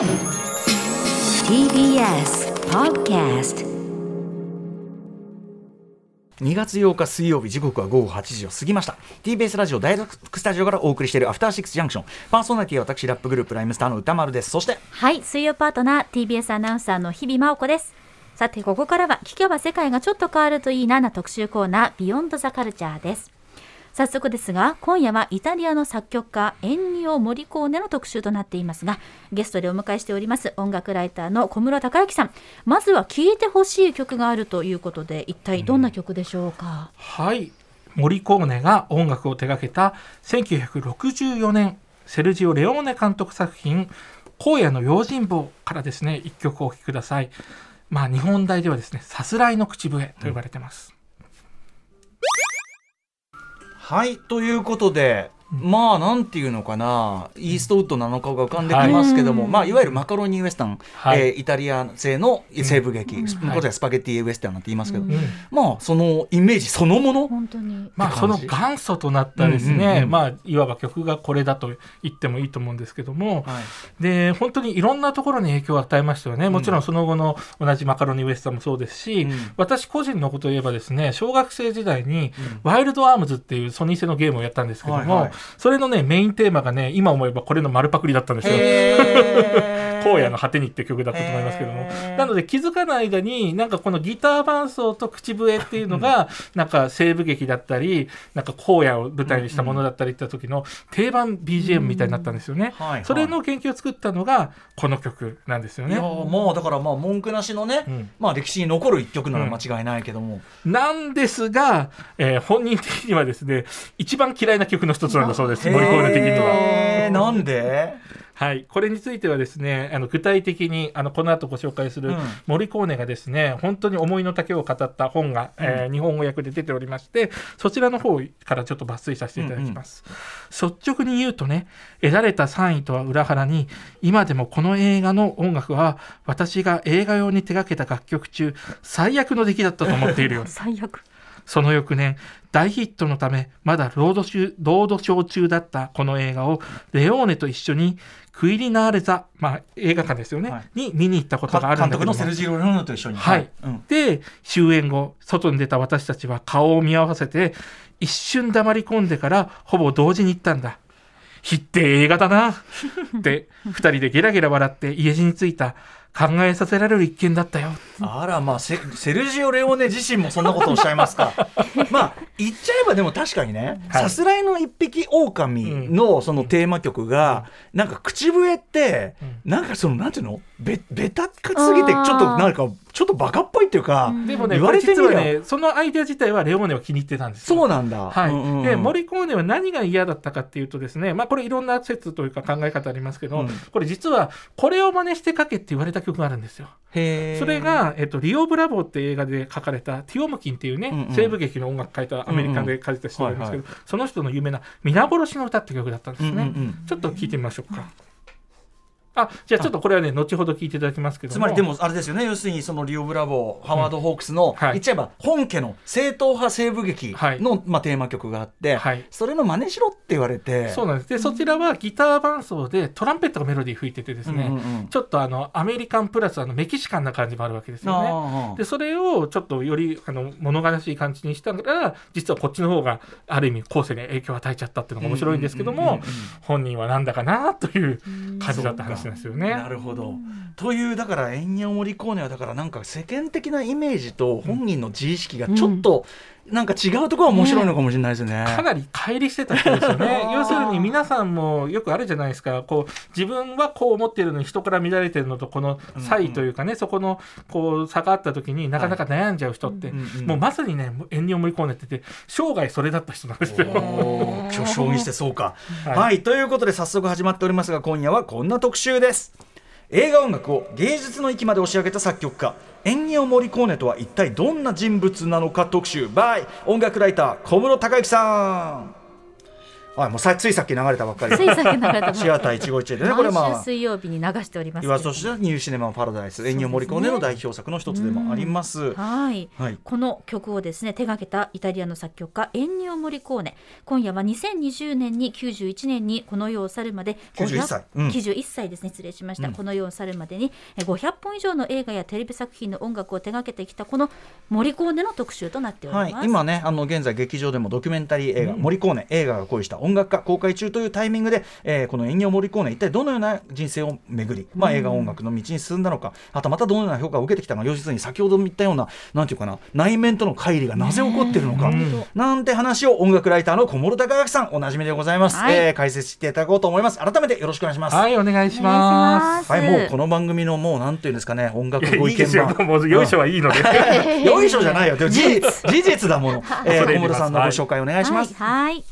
TBS Podcast 2月8日水曜日時刻は午後8時を過ぎました。TBS ラジオ第6スタジオからお送りしているアフターシックスジャンクション。パーソナリティは私ラップグループライムスターの歌丸です。そしてはい水曜パートナー TBS アナウンサーの日々真央子です。さてここからは聞けば世界がちょっと変わるといいなな特集コーナービヨンドザカルチャーです早速ですが今夜はイタリアの作曲家エンニオ・モリコーネの特集となっていますがゲストでお迎えしております音楽ライターの小室孝之さん。まずは聴いてほしい曲があるということで一体どんな曲でしょうか、はい。モリコーネが音楽を手掛けた1964年セルジオ・レオーネ監督作品「荒野の用心棒」からですね一曲お聴きください。まあ日本題ではですねさすらいの口笛と呼ばれてます、はいということでまあなんていうのかな。イーストウッドなのかが浮かんできますけども、はいまあ、いわゆるマカロニウエスタン、はい。えーイタリア製の西部劇、うん。ことでスパゲッティウエスタンなんて言いますけど、うん。うんまあそのイメージそのもの、本当に。まあその元祖となったですね、うんうんうんまあいわば曲がこれだと言ってもいいと思うんですけども、はい。で本当にいろんなところに影響を与えましたよね、もちろんその後の同じマカロニウエスタンもそうですし、うん。私個人のことを言えばですね小学生時代にうん。ワイルドアームズっていうソニー製のゲームをやったんですけども、はいはいそれのねメインテーマがね今思えばこれの丸パクリだったんですよ。荒野の果てにって曲だったと思いますけども。なので気づかない間になんかこのギター伴奏と口笛っていうのがなんか西部劇だったりなんか荒野を舞台にしたものだったりって時の定番 BGM みたいになったんですよね。はいはい。それの研究を作ったのがこの曲なんですよね。いや。もうだからまあ文句なしのね、うん。まあ歴史に残る一曲なら間違いないけども、なんですが、えー本人的にはですね一番嫌いな曲の一つなんだそうですへーモリコーネ的には。なんで？はい、これについてはですねあの具体的にあのこの後ご紹介するうん。モリコーネがですね本当に思いの丈を語った本が、えー日本語訳で出ておりましてそちらの方からちょっと抜粋させていただきます、率直に言うとね得られた3位とは裏腹に今でもこの映画の音楽は私が映画用に手掛けた楽曲中最悪の出来だったと思っているよ 最悪。その翌年、大ヒットのため、まだロード中ロードショー中だったこの映画を、レオーネと一緒に、クイリナーレザ、まあ、映画館ですよね、はいに見に行ったことがあるんだけどもセルジオ・レオノと一緒にはいうんで、終演後、外に出た私たちは顔を見合わせて、一瞬黙り込んでから、ほぼ同時に言ったんだ。ひって映画だな。って、二人でゲラゲラ笑って家路に着いた。考えさせられる一件だったよ。あらまあセセルジオ・レオネ自身もそんなことをおっしゃいますか。まあ言っちゃえばでも確かにねはい。さすらいの一匹狼のそのテーマ曲が、なんか口笛って、なんかそのなんていうの？べベタかすぎてちょっとなんかちょっとバカっぽいっていうか、うん。でもね、言われてみりゃ実はね、そのアイデア自体はレオーネは気に入ってたんですよ。そうなんだ。はい。うんうんうん。でモリコーネは何が嫌だったかっていうとですね、まあ、これいろんな説というか考え方ありますけど、うん。これ実はこれを真似して書けって言われた曲があるんですよ。へー。それが、えっと、リオ・ブラボーっていう映画で書かれたティオムキンっていうね、うんうん。西部劇の音楽書いたアメリカで書いた人がいるんですけど、その人の有名な「皆殺しの歌」って曲だったんですね、うんうんうんちょっと聞いてみましょうか。あじゃあちょっとこれはね後ほど聞いていただきますけども。つまりでもあれですよね。要するにそのリオ・ブラボーハワード・ホークスの、はい。言っちゃえば本家の正統派西部劇の、まあ、テーマ曲があって、はい。それの真似しろって言われて。そうなんです。でそちらはギター伴奏でトランペットがメロディー吹いててですね、うんうんうん。ちょっとあのアメリカンプラスあのメキシカンな感じもあるわけですよね。でそれをちょっとよりあの物悲しい感じにしたら実はこっちの方がある意味後世に影響を与えちゃったっていうのが面白いんですけどもうんうんうんうん。本人はなんだかなという感じだった話なんですよね。なるほど。というだからエンニャ・モリコーネはだからなんか世間的なイメージと本人の自意識がちょっとなんか違うところが面白いのかもしれないですね。かなり乖離してた人ですよね。要するに皆さんもよくあるじゃないですか。こう自分はこう思っているのに人から見られてるのとこの差異というかね、そこのこう差があった時になかなか悩んじゃう人って、うん。うん。もうまさにねエンニオ・モリコーネってて生涯それだった人なんですよ。巨匠 にしてそうか。はい。はい、ということで早速始まっておりますが今夜はこんな特集です。映画音楽を芸術の域まで押し上げた作曲家。エンニオ・モリコーネとは一体どんな人物なのか特集。by 音楽ライター小室孝之さん。はい、もうさついさっき流れたばっかり。ついさっき流れたシアター一期一会でねこれまあ。水曜日に流しております。けれども岩戸市のニューシネマパラダイス、エンニオ・モリコーネの代表作の一つでもあります。はい、はい。この曲をですね手掛けたイタリアの作曲家エンニオ・モリコーネ。今夜は2020年に91年にこの世を去るまで91歳。うん。91歳ですね。失礼しました、うん。この世を去るまでにえ500本以上の映画やテレビ作品の音楽を手掛けてきたこのモリコーネの特集となっております、はい、今ねあの現在劇場でもドキュメンタリー映画「モリコーネ映画が恋した音楽家」公開中というタイミングで、えーこのエンニオ・モリコーネ一体どのような人生を巡り、まあ、映画音楽の道に進んだのかあとまたどのような評価を受けてきたのか要するに先ほど言ったようななんていうかな内面との乖離がなぜ起こっているのか、ねなんて話を音楽ライターの小諸孝明さんおなじみでございます、はいえー解説していただこうと思います改めてよろしくお願いします。はいお願いしますはい、もうこの番組のもうなんていうんですかね音楽ご意見番。もうよいしょはいいので。よいしょじゃないよ。でも事実事実だもの。えー、小室さんのご紹介お願いします。はい、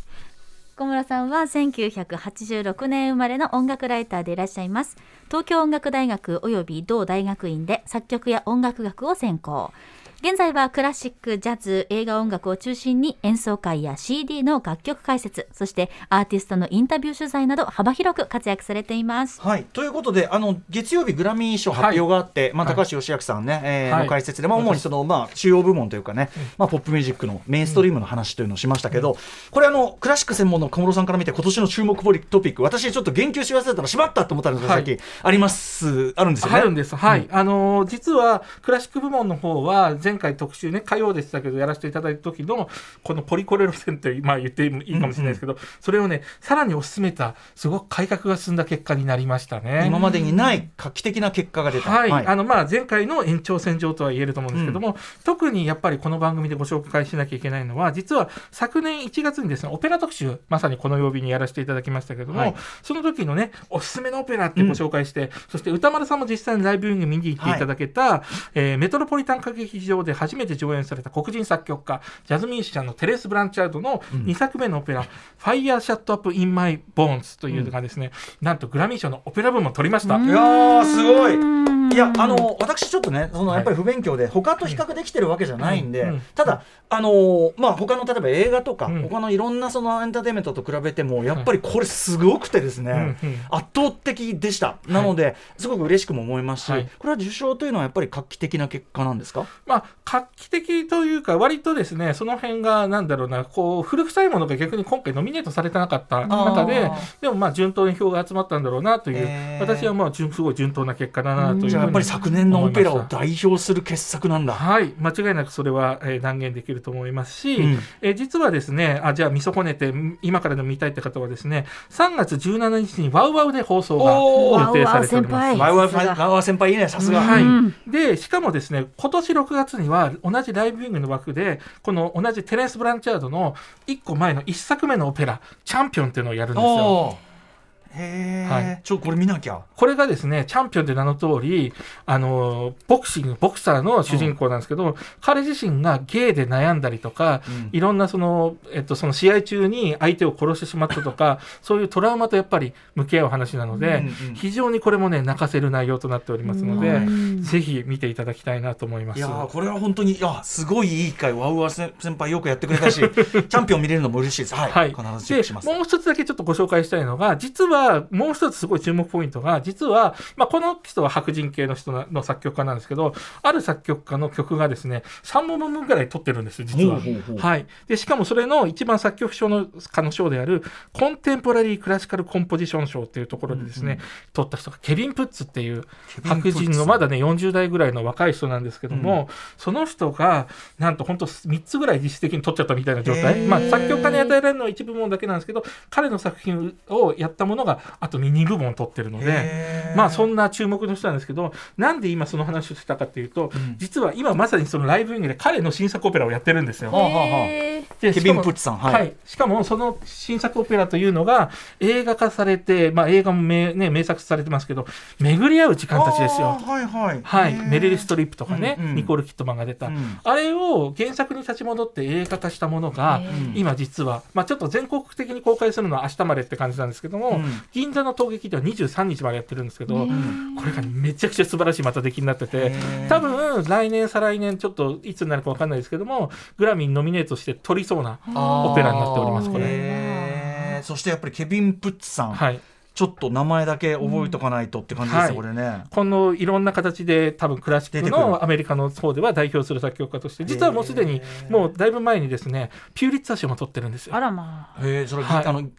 小村さんは1986年生まれの音楽ライターでいらっしゃいます。東京音楽大学及び同大学院で作曲や音楽学を専攻。現在はクラシック、ジャズ、映画音楽を中心に演奏会や CD の楽曲解説、そしてアーティストのインタビュー取材など幅広く活躍されています。はい、ということであの月曜日グラミー賞発表があって、まあ、はい高橋義明さんね、えーはいの解説で、まあ、主にその、まあ、主要部門というかね、まあ、ポップミュージックのメインストリームの話というのをしましたけど、これあのクラシック専門の小室さんから見て今年の注目ポリトピック私ちょっと言及し忘れたらしまったと思ったんですが、はいさっきありますあるんですよね。あるんです。はい。あのー実はクラシック部門の方は前回特集ね火曜でしたけどやらせていただいた時のこのポリコレ路線ってまあ言ってもいいかもしれないですけど、それをねさらに推し進めたすごく改革が進んだ結果になりましたね。今までにない画期的な結果が出た。はい、あのまあ前回の延長線上とは言えると思うんですけども、特にやっぱりこの番組でご紹介しなきゃいけないのは実は昨年1月にですねオペラ特集まさにこの曜日にやらせていただきましたけども、はい。その時のねおすすめのオペラってご紹介して、そして歌丸さんも実際にライブビューイング見に行っていただけた、えーメトロポリタン歌劇場で初めて上演された黒人作曲家ジャズミュージシャンのテレス・ブランチャードの2作目のオペラ「Fire Shut Up in My Bones」というのがですね、なんとグラミー賞のオペラ部門を取りました。いやーすごい。うん。いやあの私ちょっとねそのはい。やっぱり不勉強で他と比較できてるわけじゃないんで、うん。うん。ただあのまあ他の例えば映画とか、うん。他のいろんなそのエンターテインメントと比べてもやっぱりこれすごくてですね、うんうん。圧倒的でした。なので、すごく嬉しくも思いますし、はい。これは受賞というのはやっぱり画期的な結果なんですか？まあ、画期的というか、割とですね、その辺が、なんだろうな、こう、古臭いものが逆に今回ノミネートされてなかった中であ、でもまあ、順当に票が集まったんだろうなという、へー。私はまあ、順すごい順当な結果だなというふうにじゃあやっぱり昨年のオペラを思いました代表する傑作なんだ。はい、間違いなくそれは、えー断言できると思いますし、うん。えー実はですね、あじゃあ見損ねて、ん今からでも見たいって方はですね、3月17日にワウワウで放送が予定されております。ワウワウ先輩。いいねさすが。はい。うん。でしかもですね今年6月には同じライブビューイングの枠でこの同じテレンス・ブランチャードの1個前の1作目のオペラ「チャンピオン」っていうのをやるんですよ。はい。ちょこれ見なきゃ。これがですねチャンピオンって名の通りあのボクシングボクサーの主人公なんですけど、彼自身がゲイで悩んだりとか、うん。いろんなその,、えっと、その試合中に相手を殺してしまったとか そういうトラウマとやっぱり向き合う話なので、うんうん非常にこれもね泣かせる内容となっておりますので、うんぜひ見ていただきたいなと思います。いやーこれは本当にいやすごいいい回ワウワウ先輩よくやってくれたし チャンピオン見れるのも嬉しいです。はい、はい、必ずチェックします。でもう一つだけちょっとご紹介したいのが実はもう一つすごい注目ポイントが実は、まあ、この人は白人系の人の作曲家なんですけどある作曲家の曲がですね3本分ぐらい取ってるんです実は。はい、でしかもそれの一番作曲賞の家の賞であるコンテンポラリー・クラシカル・コンポジション賞っていうところでですね、うん取った人がケビン・プッツっていう白人のまだね40代ぐらいの若い人なんですけども、その人がなんと本当3つぐらい実質的に取っちゃったみたいな状態、まあ、作曲家に与えられるのは一部門だけなんですけど彼の作品をやったものがあと2部門取ってるので。まあそんな注目の人なんですけどなんで今その話をしたかっていうと、うん。実は今まさにそのライブイングで彼の新作オペラをやってるんですよ。はあはあはあ。へーケビン・でしかもプッツさんは、はい。い、しかもその新作オペラというのが映画化されて、まあ、映画も名,、ね、名作されてますけど巡り合う時間たちですよ。はいはい。はい、メリル・ストリップとかね、うんうん。ニコール・キットマンが出た、うん。あれを原作に立ち戻って映画化したものが、今実は、まあ、ちょっと全国的に公開するのは明日までって感じなんですけども、うん銀座の陶劇では23日までやってるんですけど、うん。これがめちゃくちゃ素晴らしいまた出来になってて多分来年再来年ちょっといつになるか分かんないですけどもグラミーにノミネートして取りそうなオペラになっておりますこれ。そしてやっぱりケビン・プッツさん、はいちょっと名前だけ覚えとかないとって感じですね、はいこれね。このいろんな形で多分クラシックのアメリカの方では代表する作曲家として実はもうすでにもうだいぶ前にですねピューリッツァ賞も取ってるんですよ。あ。らまあ。へえそれ、はいあのん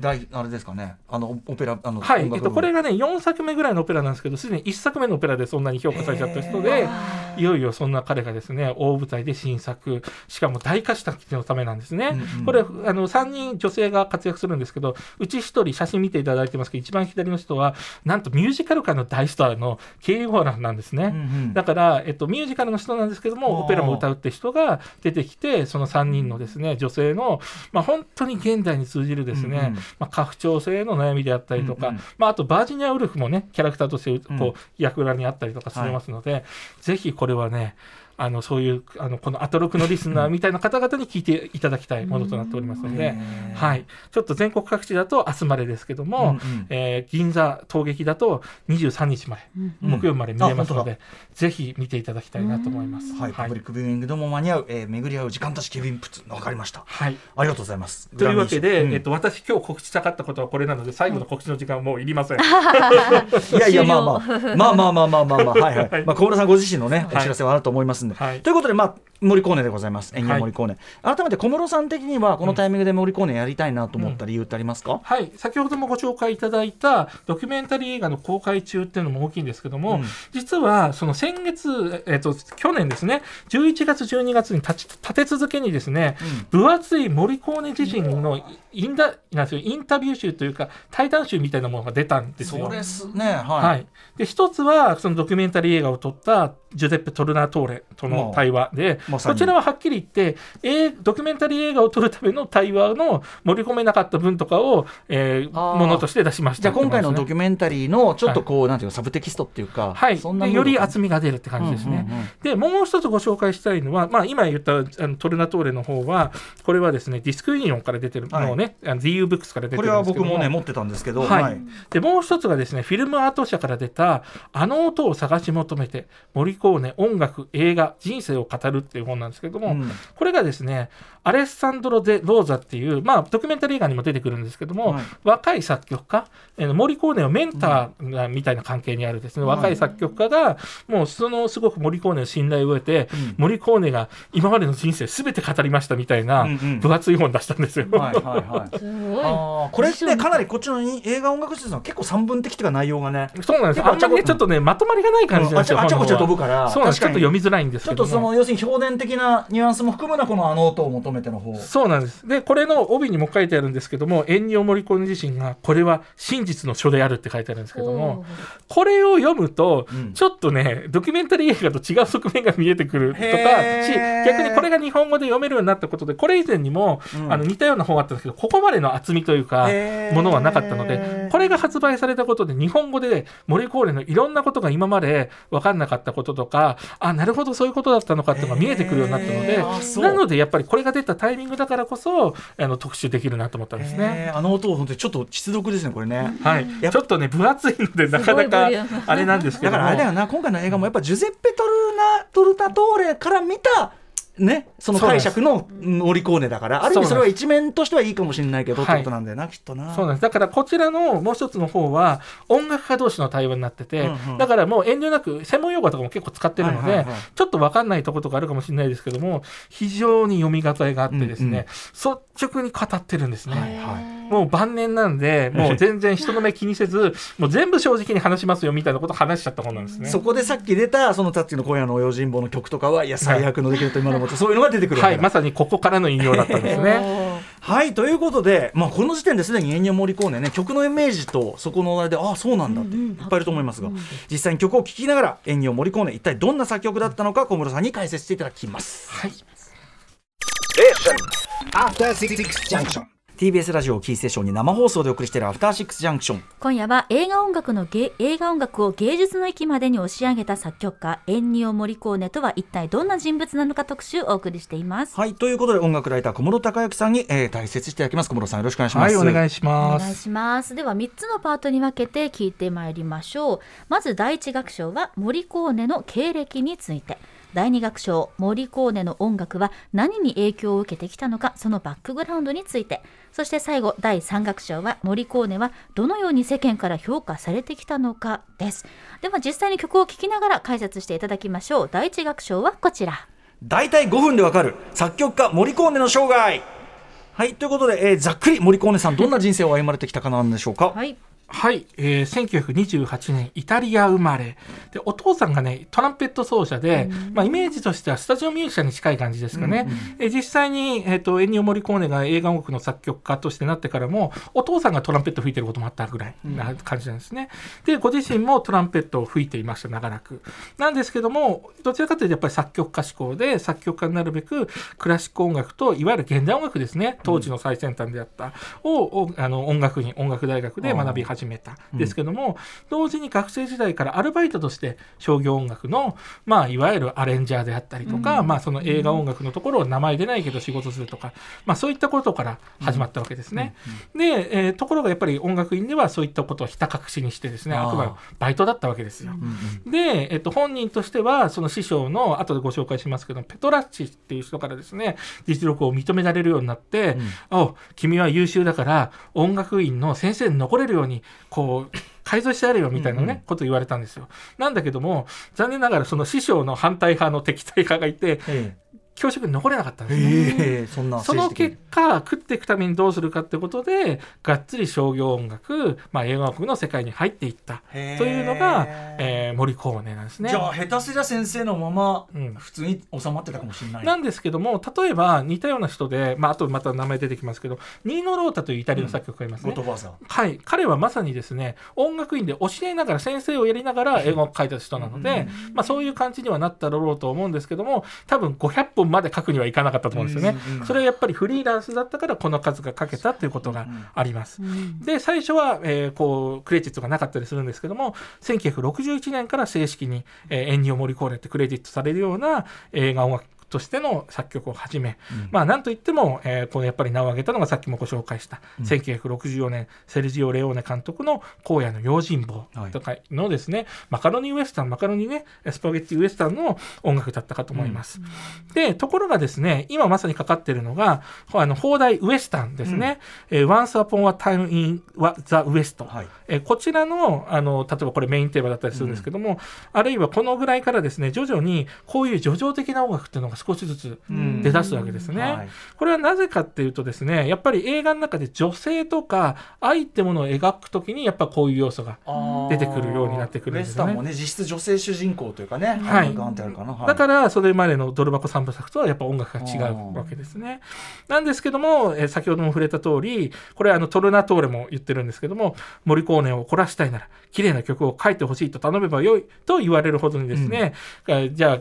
大あれですかね。あのオペラあのはい、えっと、これがね4作目ぐらいのオペラなんですけどすでに1作目のオペラでそんなに評価されちゃった人でいよいよそんな彼がですね大舞台で新作しかも大歌手たちのためなんですね、うんうん。これあの3人女性が活躍するんですけどうち1人写真見ていただいてますけど一番左の人はなんとミュージカル界の大スターのケイ・ウォーランなんですね、うんうん。だから、えっと、ミュージカルの人なんですけどもオペラも歌うって人が出てきてその3人のですね女性の、まあ、本当に現代に通じるですね、うんうん。まあ、家父長制の悩みであったりとか、うんうん。まあ、あとバージニア・ウルフもねキャラクターとしてこう、うん。役柄にあったりとかしますので、ぜひこれはねあのそういうあのこのアトロクのリスナーみたいな方々に聞いていただきたいものとなっておりますので、はい、ちょっと全国各地だと明日までですけども、うんうん。えー銀座陶劇だと23日まで、うん。木曜まで見れますので、ぜひ見ていただきたいなと思います。はい、パブリックビューイングでも間に合う、えー、巡り合う時間たちケビン・プッツわかりました。はい。ありがとうございます。というわけで、うん。えっと、私今日告知したかったことはこれなので最後の告知の時間はもういりません。いやいやまあまあ。まあまあまあまあまあまあ。はいはい、まあ小室さんご自身のねお知らせはあると思いますんで、はい。ということでまあ森コーネでございます。演技森コーネ、改めて小室さん的にはこのタイミングで森コーネやりたいなと思った理由ってありますか、はい、先ほどもご紹介いただいたドキュメンタリー映画の公開中っていうのも大きいんですけども、うん。実はその先月、えっと去年ですね11月12月に立ち立て続けにですね、分厚いモリコーネ自身のインダなんですよインタビュー集というか対談集みたいなものが出たんですよ。そうですね。はい、はい、で一つはそのドキュメンタリー映画を撮ったジュゼッペ・トルナトーレとの対話で、まさにこちらははっきり言って、えードキュメンタリー映画を撮るための対話の盛り込めなかった分とかを、えーものとして出しました。じゃあ今回のドキュュメンタリーのちょっとこう、なんていうのサブテキストっていうか、はい、そんなでより厚みみが出るって感じですね。うんうんうん。でもう一つご紹介したいのは、まあ、今言ったあのトルナトーレの方はこれはですねディスクユニオンから出てるものをね、あの DU ブックスから出てこれはるんですけども。僕もね持ってたんですけど、はい。でもう一つがですねフィルムアート社から出た「あの音を探し求めてモリコーネ音楽映画人生を語る」っていう本なんですけども、うん。これがですねアレッサンドロ・デ・ローザっていう、まあ、ドキュメンタリー映画にも出てくるんですけども、はい。若い作曲家えーモリコーネをメンターみたいな関係にあるですね、若い作曲家がもうそのすごくモリコーネの信頼を得て、うん。モリコーネが今までの人生全て語りましたみたいな分厚い本出したんですよ。はいはいはい。すごい。あーこれってかなりこっちの映画音楽施設の結構三分的っていうか内容がねそうなんです。あんまりねちょっとねまとまりがない感じなんですよ。ゃあちゃこちゃ飛ぶかから。そうなんです。ちょっと読みづらいんですちょっけどもとその要するに表現的なニュアンスも含むなこのあの音を求めての方。そうなんです。で、これの帯にも書いてあるんですけども、エンニオ・モリコーネ自身が、これは真実の書であるって書いてあるんですけども、これを読むと、うん。ちょっとね、ドキュメンタリー映画と違う側面が見えてくるとか、し逆にこれが日本語で読めるようになったことで、これ以前にも、うん。あの似たような本があったんですけど、ここまでの厚みというかものはなかったので、これが発売されたことで、日本語でモリコーネのいろんなことが今まで分かんなかったこととか、あ、なるほど、そういうことだったのかっていうのが見えてくるようになったのでなのでやっぱりこれが出たタイミングだからこそ、あの特集できるなと思ったんですね。あの音本当にちょっと実読ですねこれね。はい、ちょっとね分厚いのでなかなか あれなんですけども。だからあれだよな今回の映画もやっぱジュゼッペ・トルナトルタトーレから見たねその解釈のモリコーネだからある意味それは一面としてはいいかもしれないけどってことなんだよなきっとな。そうなんです。だからこちらのもう一つの方は音楽家同士の対話になってて、うんうん。だからもう遠慮なく専門用語とかも結構使ってるので、はいはいはいちょっと分かんないところとかあるかもしれないですけども非常に読み応えがあってですね、率直に語ってるんですね。はいはいもう晩年なんで、もう全然人の目気にせず、もう全部正直に話しますよみたいなことを話しちゃった本なんですね。そこでさっき出たそのタッチの今夜の用心棒の曲とかはいや最悪の出来事今のもとそういうのが出てくるわはい、けだまさにここからの引用だったんですね。はいということで、まあ、この時点ですでにエンニョ・モリコーネね曲のイメージとそこの話題でああそうなんだっていっぱいいると思いますが、実際に曲を聴きながらエンニョ・モリコーネ一体どんな作曲だったのか小室さんに解説していただきます。はい。After Six Junction. TBS ラジオをキーステーションに生放送でお送りしているアフターシックスジャンクション今夜は映画音楽の芸映画音楽を芸術の域までに押し上げた作曲家エンニオ・モリコーネとは一体どんな人物なのか特集をお送りしています。はいということで音楽ライター小室孝之さんに、えー、解説していただきます小室さんよろしくお願いしまはい、す。お願いしおます。願いしますでは3つのパートに分けて聞いてまいりましょうまず第一楽章はモリコーネの経歴について第2楽章モリコーネの音楽は何に影響を受けてきたのかそのバックグラウンドについて。そして最後第3楽章はモリコーネはどのように世間から評価されてきたのかです。では実際に曲を聴きながら解説していただきましょう。第1楽章はこちら。大体5分でわかる作曲家モリコーネの生涯。はいということで、えーざっくりモリコーネさんどんな人生を歩まれてきたかなんでしょうか、はいはい、えー、1928年イタリア生まれ。でお父さんがねトランペット奏者で、まあ、イメージとしてはスタジオミュージシャンに近い感じですかね、えー実際に、えー、とエンニオ・モリコーネが映画音楽の作曲家としてなってからもお父さんがトランペット吹いてることもあったぐらいな感じなんですね、でご自身もトランペットを吹いていました長らく。なんですけどもどちらかというとやっぱり作曲家志向で作曲家になるべくクラシック音楽といわゆる現代音楽ですね。当時の最先端であった。を、をあの音楽院音楽大学で学び始めた。ん。ですけども、同時に学生時代からアルバイトとして商業音楽の、まあ、いわゆるアレンジャーであったりとか、まあ、その映画音楽のところを名前出ないけど仕事するとか、まあ、そういったことから始まったわけですね。で、えーところがやっぱり音楽院ではそういったことをひた隠しにしてですねあくまでバイトだったわけですよ。で、えっと、本人としてはその師匠の後でご紹介しますけどペトラッチっていう人からですね実力を認められるようになって「お君は優秀だから音楽院の先生に残れるようにこう改造してやるよ」みたいなね、うんうんことを言われたんですよ。なんだけども残念ながらその師匠の反対派の敵対派がいてえ教職に残れなかったんえですね。ええそんなその結果食っていくためにどうするかってことでがっつり商業音楽、まあ、映画音楽の世界に入っていった。というのが、えー、森コーネなんですね。じゃあ下手すりゃ先生のままうん。普通に収まってたかもしれない、なんですけども例えば似たような人で、まあ、あとまた名前出てきますけどニーノ・ロータというイタリアの作曲家がいますね。ゴッドファーザーはい、彼はまさにですね音楽院で教えながら先生をやりながら映画を書いた人なので、まあ、そういう感じにはなっただろうと思うんですけども多分500本まで書くにはいかなかったと思うんですよね。それはやっぱりフリーランスだったからこの数が書けたということがあります。で最初は、えーこうクレジットがなかったりするんですけども1961年から正式に、えーエンニオ・モリコーネってクレジットされるような映画音楽としての作曲を始め、まあなんといっても、えーこのやっぱり名を挙げたのがさっきもご紹介した、1964年セルジオ・レオーネ監督の「荒野の用心棒」とかのですね、マカロニウエスタンマカロニねスパゲッティウエスタンの音楽だったかと思います。でところがですね今まさにかかっているのがあの放題ウエスタンですね、えー Once Upon a Time in the West、はい。えーこちらのあの例えばこれメインテーマだったりするんですけども、あるいはこのぐらいからですね徐々にこういう叙情的な音楽っていうのが少しずつん。出だすわけですね。はい。これはなぜかっていうとですねやっぱり映画の中で女性とか愛ってものを描くときにやっぱこういう要素が出てくるようになってくるんですよねね実質女性主人公というかねはい。だからそれまでのドル箱三部作とはやっぱ音楽が違うわけですね。なんですけども、えー先ほども触れた通りこれあのトルナトーレも言ってるんですけどもモリコーネを怒らしたいなら綺麗な曲を書いてほしいと頼めばよいと言われるほどにですね、えーじゃあ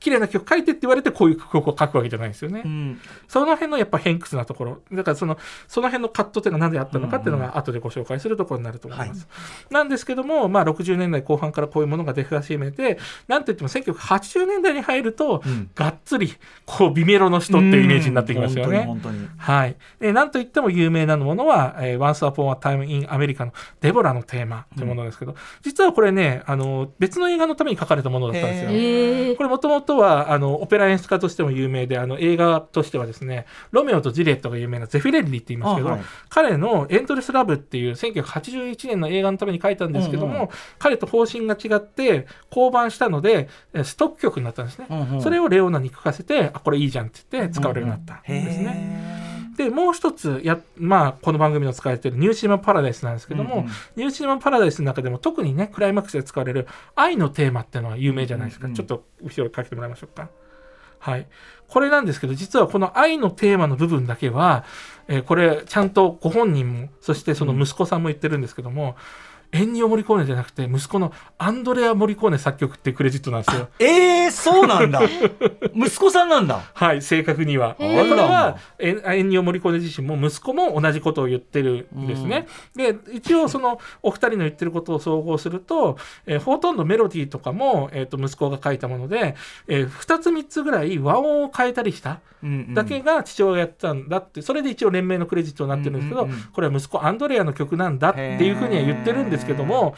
綺麗な曲書いてって言われてこういう曲を書くわけじゃないんですよね。うんその辺のやっぱ偏屈なところだからそのその辺の葛藤点が何であったのかっていうのが後でご紹介するところになると思います。なんですけども、まあ、60年代後半からこういうものが出始めてなんといっても1980年代に入ると、んがっつりこう美メロの人っていうイメージになってきますよね。本当に本はい、でなんといっても有名なものは「えー Once Upon a Time in America」の「デボラのテーマ」というものですけど、実はこれねあの別の映画のために書かれたものだったんですよ。これもともとはあのオペラ演出家としても有名であの映画としてはですね「ロメオとジュリエット」が有名なゼフィレッリって言いますけど、あはい。彼の「エンドレス・ラブ」っていう1981年の映画のために書いたんですけども、うんうん。彼と方針が違って降板したのでえストック曲になったんですね、うんうん。それをレオナに聴かせてあこれいいじゃんって言って使われるようになったんですね。へでもう一つや、まあ、この番組の使われているニューシネマ・パラダイスなんですけども、うんうん。ニューシネマ・パラダイスの中でも特にねクライマックスで使われる愛のテーマっていうのは有名じゃないですか、うんうん。ちょっと後ろにかけてもらいましょうか。はい。これなんですけど実はこの愛のテーマの部分だけは、えーこれちゃんとご本人もそしてその息子さんも言ってるんですけども、エンニオ・モリコーネじゃなくて息子のアンドレア・モリコーネ作曲ってクレジットなんですよ。えー、そうなんだ 息子さんなんだはい、正確には。これは、エンニオ・モリコーネ自身も息子も同じことを言ってるんですね。で、一応そのお二人の言ってることを総合すると、えーほとんどメロディーとかも、えー、と息子が書いたもので、えー、2つ3つぐらい和音を変えたりしただけが父親がやったんだって、それで一応連名のクレジットになってるんですけど、これは息子アンドレアの曲なんだっていうふうには言ってるんですですけども、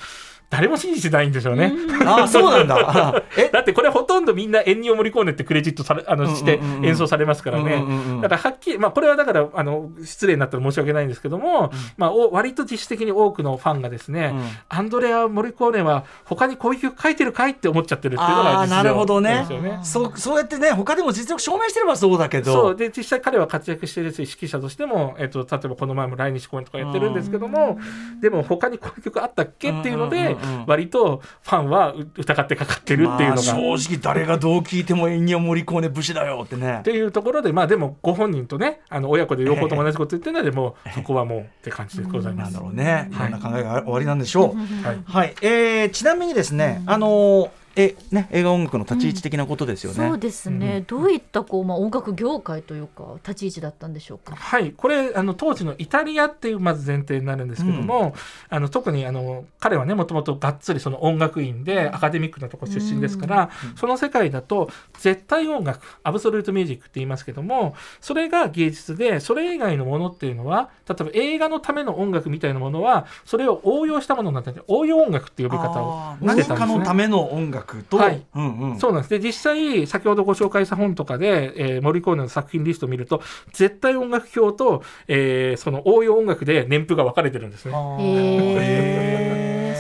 誰も信じてないんでしょうね。ああそうなんだ。あえ？だってこれほとんどみんなエンニオ・モリコーネってクレジットされあのしてうんうんうん演奏されますからね、うんうんうんだからはっきり、まあ、これはだからあの失礼になったら申し訳ないんですけども、まあ、お割と自主的に多くのファンがですね、うん。アンドレア・モリコーネは他にこういう曲書いてるかいって思っちゃってるっていうのが実なるほどね。そうそうやってね他でも実力証明してればそうだけど。そう。で実際彼は活躍してるし指揮者としても、えっと例えばこの前も来日公演とかやってるんですけどもでも他にこういう曲あったっけっていうので、うんうんうんうん割とファンは疑ってかかってるっていうのが。まあ正直誰がどう聞いてもエンニオ・モリコーネ武士だよってね。っていうところでまあでもご本人とねあの親子で両方とも同じこと言ってるのでもうそこはもうって感じでございます。なんだろうね。い。ろはいんな考えが終わりなんでしょう。はいはい、えーちなみにですね、あのーえね映画音楽の立ち位置的なことですよね。そうですね、どういったこう、まあ、音楽業界というか立ち位置だったんでしょうか？はい、これあの当時のイタリアっていうまず前提になるんですけども、あの特にあの彼はねもともとがっつりその音楽院でアカデミックなとこ出身ですから、その世界だと絶対音楽アブソルートミュージックって言いますけどもそれが芸術でそれ以外のものっていうのは例えば映画のための音楽みたいなものはそれを応用したものになってて応用音楽って呼び方をしてたんですね。かのための音楽と、はいうんうん、そうなんです。で、実際、先ほどご紹介した本とかで、えー、モリコーネの作品リストを見ると、絶対音楽表と、えーその応用音楽で年譜が分かれてるんですね。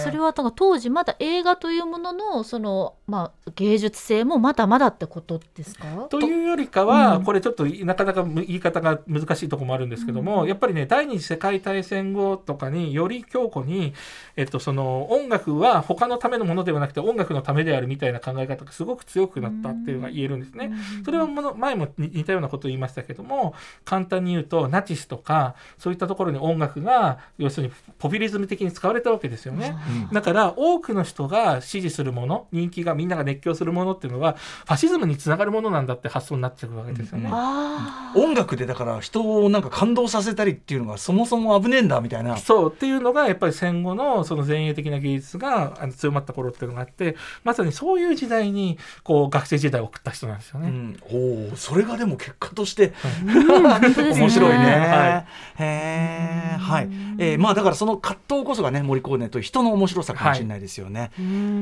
それはだから当時まだ映画というもののその、まあ、芸術性もまだまだってことですか？というよりかは、うん。これちょっとなかなか言い方が難しいところもあるんですけども、やっぱりね第二次世界大戦後とかにより強固に、えっと、その音楽は他のためのものではなくて音楽のためであるみたいな考え方がすごく強くなったっていうのが言えるんですね。それはもの前も似似たようなことを言いましたけども簡単に言うとナチスとかそういったところに音楽が要するにポピュリズム的に使われたわけですよね。だから多くの人が支持するもの人気がみんなが熱狂するものっていうのはファシズムにつながるものなんだって発想になっちゃうわけですよね。あ音楽でだから人をなんか感動させたりっていうのがそもそも危ねえんだみたいな。そうっていうのがやっぱり戦後のその前衛的な芸術があの強まった頃っていうのがあってまさにそういう時代にこう学生時代を送った人なんですよね。うん、おおそれがでも結果として 面白いね。はへえはい。えーまあだからその葛藤こそがね森コーネと人の面白さかもしれないですよね。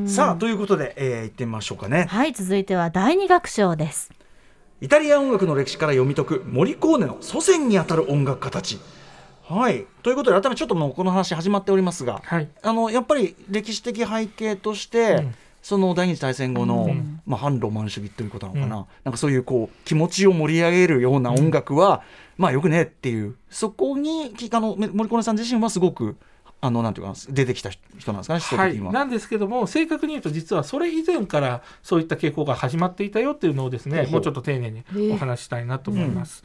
さあということで、えー、行ってみましょうかね。はい続いては第二楽章です。イタリア音楽の歴史から読み解くモリコーネの祖先にあたる音楽家たち。はい、ということで改めてちょっともうこの話始まっておりますが、はい。あのやっぱり歴史的背景として、うん。その第二次大戦後の、うん。まあ、反ロマン主義ということなのかな,、うん。なんかそういうこう気持ちを盛り上げるような音楽は、まあよくねっていうそこにきあのめ森コネさん自身はすごくあのなんていうかな出てきた人なんですかね、はい。なんですけども正確に言うと実はそれ以前からそういった傾向が始まっていたよっていうのをですねもうちょっと丁寧にお話ししたいなと思います。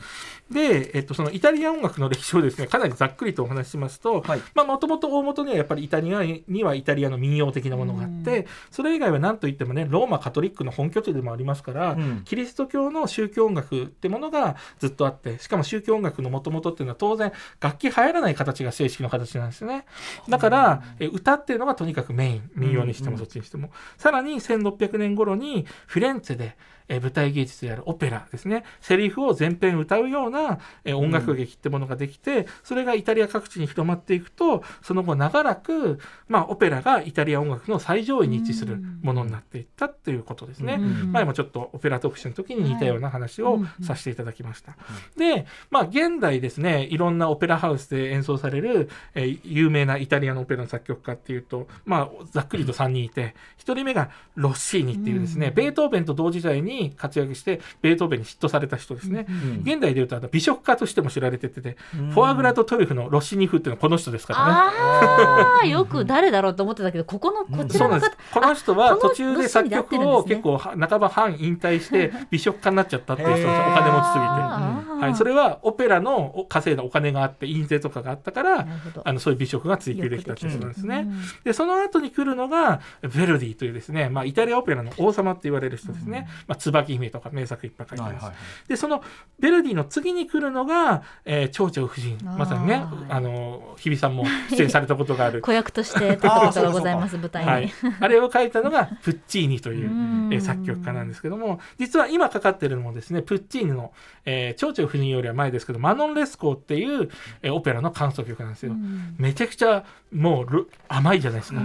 で、えっと、そのイタリア音楽の歴史をですねかなりざっくりとお話ししますとはい。もともと大元にはやっぱりイタリアにはイタリアの民謡的なものがあってそれ以外は何といってもねローマカトリックの本拠地でもありますから、うん。キリスト教の宗教音楽ってものがずっとあってしかも宗教音楽のもともとっていうのは当然楽器入らない形が正式の形なんですねだからえ歌っていうのがとにかくメイン。民謡にしてもそっちにしても、さらに1600年頃にフィレンツェでえ舞台芸術であるオペラですね。セリフを全編歌うようなえ音楽劇ってものができて、それがイタリア各地に広まっていくとその後長らく、まあ、オペラがイタリア音楽の最上位に位置するものになっていったっていうことですね。うん前もちょっとオペラ特集の時に似たような話をはい。させていただきました。で、まあ、現代ですねいろんなオペラハウスで演奏される、えー有名なイタリアのオペラの作曲家っていうと、まあ、ざっくりと3人いて1人目がロッシーニっていうですね、ベートーベンと同時代に活躍してベートーベンに嫉妬された人ですね。うん現代でいうとあの美食家としても知られてて、うん。フォアグラとトリュフのロッシーニ風っていうのはこの人ですからね。ああよく誰だろうと思ってたけどここのこちらの方。この人は途中で作曲を結構は半ば半引退して 美食家になっちゃったっていう人です。お金持ちすぎて。はい、それはオペラのお稼いだお金があって印税とかがあったからあのそういう美食が追求できたっていうことなんですね。うん。でその後に来るのがヴェルディというですね、まあ、イタリアオペラの王様って言われる人ですね、まあ、椿姫とか名作いっぱい書いてます。はいはいでそのヴェルディの次に来るのが、えー、蝶々夫人。まさにねあの日比さんも出演されたことがある。子役として出たことがございます 舞台に、はい、あれを書いたのがプッチーニという、うん。えー作曲家なんですけども実は今かかってるのもですねプッチーニの「えー、蝶々夫人」よりは前ですけど「マノン・レスコー」っていう、えーオペラの感想曲なんですよ。めちゃくちゃもうル甘いじゃないですか。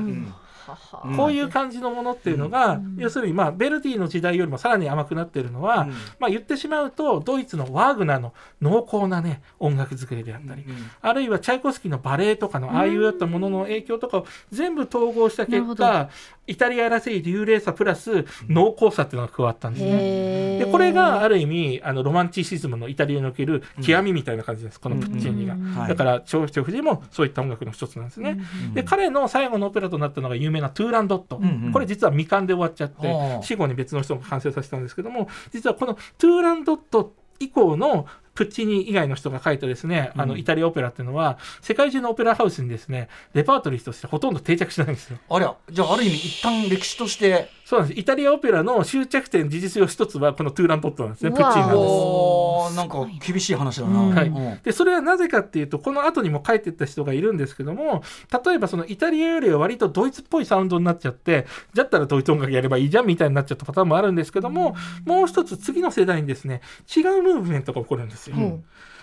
こういう感じのものっていうのが、要するにまあベルディの時代よりもさらに甘くなってるのは、うん。まあ言ってしまうとドイツのワーグナーの濃厚なね音楽作りであったり、あるいはチャイコフスキーのバレエとかのああいうよったものの影響とかを全部統合した結果イタリアらしい流麗さプラス濃厚さっていうのが加わったんですね。でこれがある意味あのロマンチシズムのイタリアにおける極みみたいな感じです、このプッチーニが。だから長吉藤もそういった音楽の一つなんですね。で彼の最後のオペラとなったのが有名な「トゥーランドット」うんうん。これ実は未完で終わっちゃって死後に別の人が完成させたんですけども実はこの「トゥーランドット」以降のプッチーニ以外の人が書いたですね、あのうんイタリアオペラっていうのは世界中のオペラハウスにですねレパートリーとしてほとんど定着しないんですよ。ありゃじゃあある意味一旦歴史としてそうなんです。イタリアオペラの終着点事実上一つはこのトゥーランドットなんですね。プッチーニなんです。おーなんか厳しい話だな、うんはい。うん。でそれはなぜかっていうとこの後にも書いてった人がいるんですけども例えばそのイタリアよりは割とドイツっぽいサウンドになっちゃってだったらドイツ音楽やればいいじゃんみたいになっちゃったパターンもあるんですけども、もう一つ次の世代にですね違うムーブメントが起こるんですよ。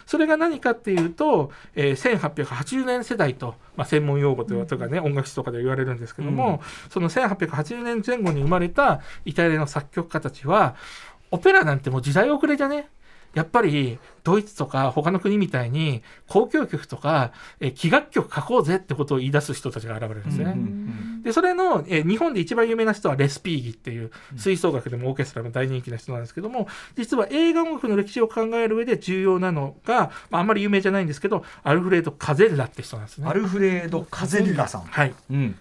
うんそれが何かっていうと、えー1880年世代と、まあ、専門用語ととかね、音楽史とかで言われるんですけども、その1880年前後に生まれたイタリアの作曲家たちはオペラなんてもう時代遅れじゃね？やっぱりドイツとか他の国みたいに交響曲とか、えー器楽曲書こうぜってことを言い出す人たちが現れるんですね。うんうんでそれの、えー日本で一番有名な人はレスピーギっていう吹奏楽でもオーケストラの大人気な人なんですけども実は映画音楽の歴史を考える上で重要なのが、まあ、あんまり有名じゃないんですけどアルフレード・カゼッラって人なんですね。アルフレード・カゼッラさん、はい。うん、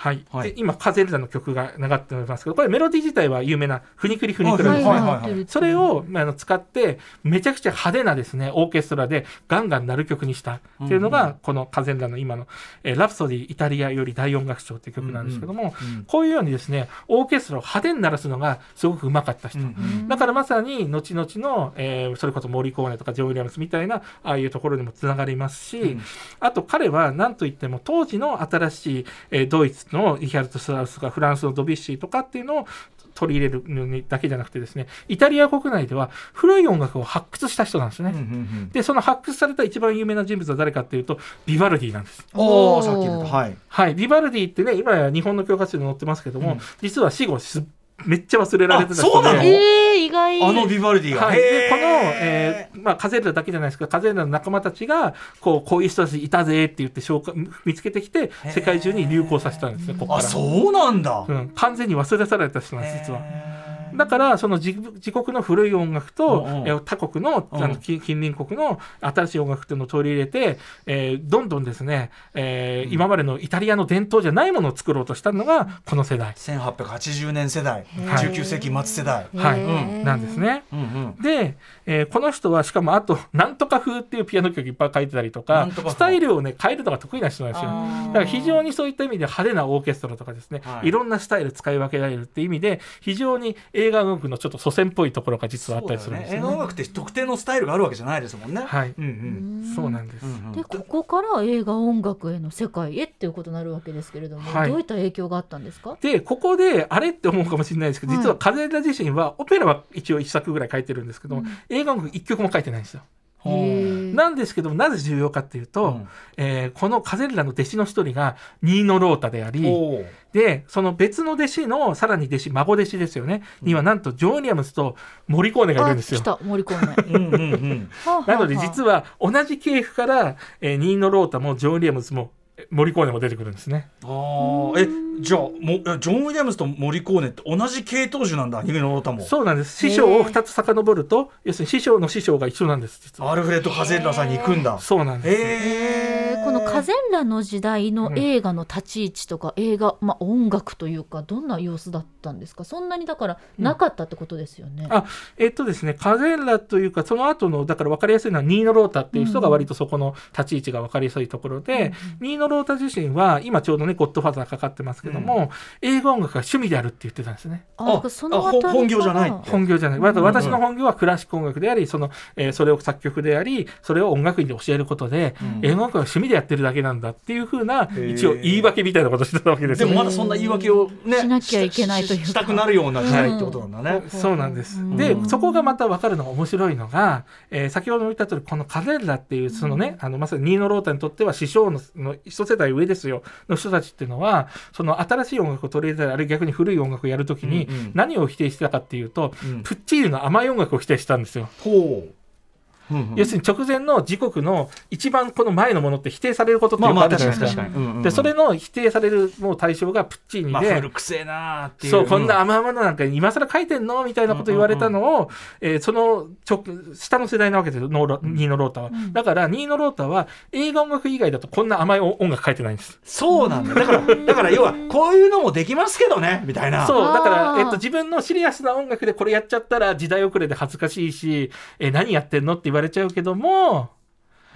はい。はい。で今カゼッラの曲が流っておりますけどこれメロディー自体は有名な「フニクリフニクラ」ですね。はいはいはいそれをまああの使ってめちゃくちゃ派手なですねオーケストラでガンガン鳴る曲にしたっていうのがこのカゼンラの今の「えーラプソディイタリアより大音楽賞」っていう曲なんですけどもうんこういうようにですねオーケストラを派手に鳴らすのがすごくうまかった人。うんだからまさに後々の、えーそれこそモリコーネとかジョン・ウィリアムスみたいなああいうところにもつながりますし、うん。あと彼は何といっても当時の新しい、えードイツのリヒャルト・ストラウスとかフランスのドビュッシーとかっていうのを取り入れるのだけじゃなくてですねイタリア国内では古い音楽を発掘した人なんですね。うんうんでその発掘された一番有名な人物は誰かっていうとビバルディなんです。おおさっき言った。はい。はい、ビバルディってね今や日本の教科書に載ってますけども、うん。実は死後すめっちゃ忘れられてた人で。あそうなの？えー、意外。あのビバルディが、はい、でこの、えーまあ、カゼーラだけじゃないですけどカゼーラの仲間たちがこうこういう人たちいたぜって言って紹介見つけてきてー。世界中に流行させたんですねここあそうなんだ、うん、完全に忘れ去られた人なんです実は。だからその自自国の古い音楽と、えー他国のあうん。の近近隣国の新しい音楽っていうのを取り入れて、えーどんどんですね、えー今までのイタリアの伝統じゃないものを作ろうとしたのがこの世代、1880年世代。はい。19世紀末世代、はい。なんですね。で、えーこの人はしかもあと「なんとか風」っていうピアノ曲いっぱい書いてたりとなかスタイルをね変えるのが得意な人なんですよ。だから非常にそういった意味で派手なオーケストラとかですね、はい。い、ろんなスタイル使い分けられるっていう意味で非常に映画音楽のちょっと祖先っぽいところが実はあったりするんですよね。ね映画音楽って特定のスタイルがあるわけじゃないですもんね。はい。うんうん。そうなんです。うんうん。でここから映画音楽への世界へっていうことになるわけですけれども、はい。どういった影響があったんですか？でここであれって思うかもしれないですけど、はい。実はカゼラ自身はオペラは一応一作ぐらい書いてるんですけども、うん映画音楽一曲も書いてないんですよ。なんですけどもなぜ重要かっていうと、うん。えーこのカゼッラの弟子の一人がニーノ・ロータでありでその別の弟子のさらに弟子孫弟子ですよね、にはなんとジョー・ウィリアムスとモリコーネがいるんですよ。あ来。た森コーネ。うんうんうん。なので実はは同じ系譜から、えーニーノ・ロータもジョー・ウィリアムスもえモリコーネも出てくるんですね。あー。えじゃあもえジョン・ウィリアムスとモリコーネって同じ系統種なんだニグノロータも。そうなんです。師匠を2つ遡ると要するに師匠の師匠が一緒なんです。実は。アルフレッド・カゼッラさんに行くんだ。そうなんです。へえーこのカゼンラの時代の映画の立ち位置とか、映画、まあ、音楽というかどんな様子だったんですか？そんなにだからなかったってことですよね。あえっとですね、カゼンラというか、その後の、だから分かりやすいのは、ニーノ・ロータっていう人が割とそこの立ち位置が分かりやすいところで、ニーノ・ロータ自身は、今ちょうどね、ゴッドファーザーかかってますけども、映画音楽が趣味であるって言ってたんですね。あだからその本業じゃない。本業じゃない。わ私の本業はクラシック音楽であり、その、えーそれを作曲であり、それを音楽院で教えることで、うん。映画音楽が趣味でやってるだけなんだっていうふうなー。一応言い訳みたいなことをしてたわけですよでもまだそんな言い訳をねしなきゃいけないというか。ししたくなるような時代ってことなんだね。そうなんです。うん。で、そこがまた分かるのが面白いのが、えー先ほども言った通り、このカレッラっていう、そのね、あの、まさにニーノロータにとっては師匠のの一世代上ですよ、の人たちっていうのは、その新しい音楽を取り入れたり、あるいは逆に古い音楽をやるときに何を否定してたかっていうと、うんプッチールの甘い音楽を否定したんですよ。ほう。うんうん要するに直前の時刻の一番この前のものって否定されることってまあまあよくあるじゃ確かにないですか。確かにうんうんうん。で、それの否定されるもう対象がプッチーニで、まあ古くせえなーっていう。そう、こんな甘々のなんか今更書いてんのみたいなこと言われたのを、えーそのちょ下の世代なわけですよ、ノーロニーノ・ロータは。だから、ニーノ・ロータは映画音楽以外だとこんな甘い音楽書いてないんです。そうなんだ。だから、だから要は、こういうのもできますけどね、みたいな。そう、だから、えっと、自分のシリアスな音楽でこれやっちゃったら時代遅れで恥ずかしいし、えー何やってんのって言われれちゃうけども、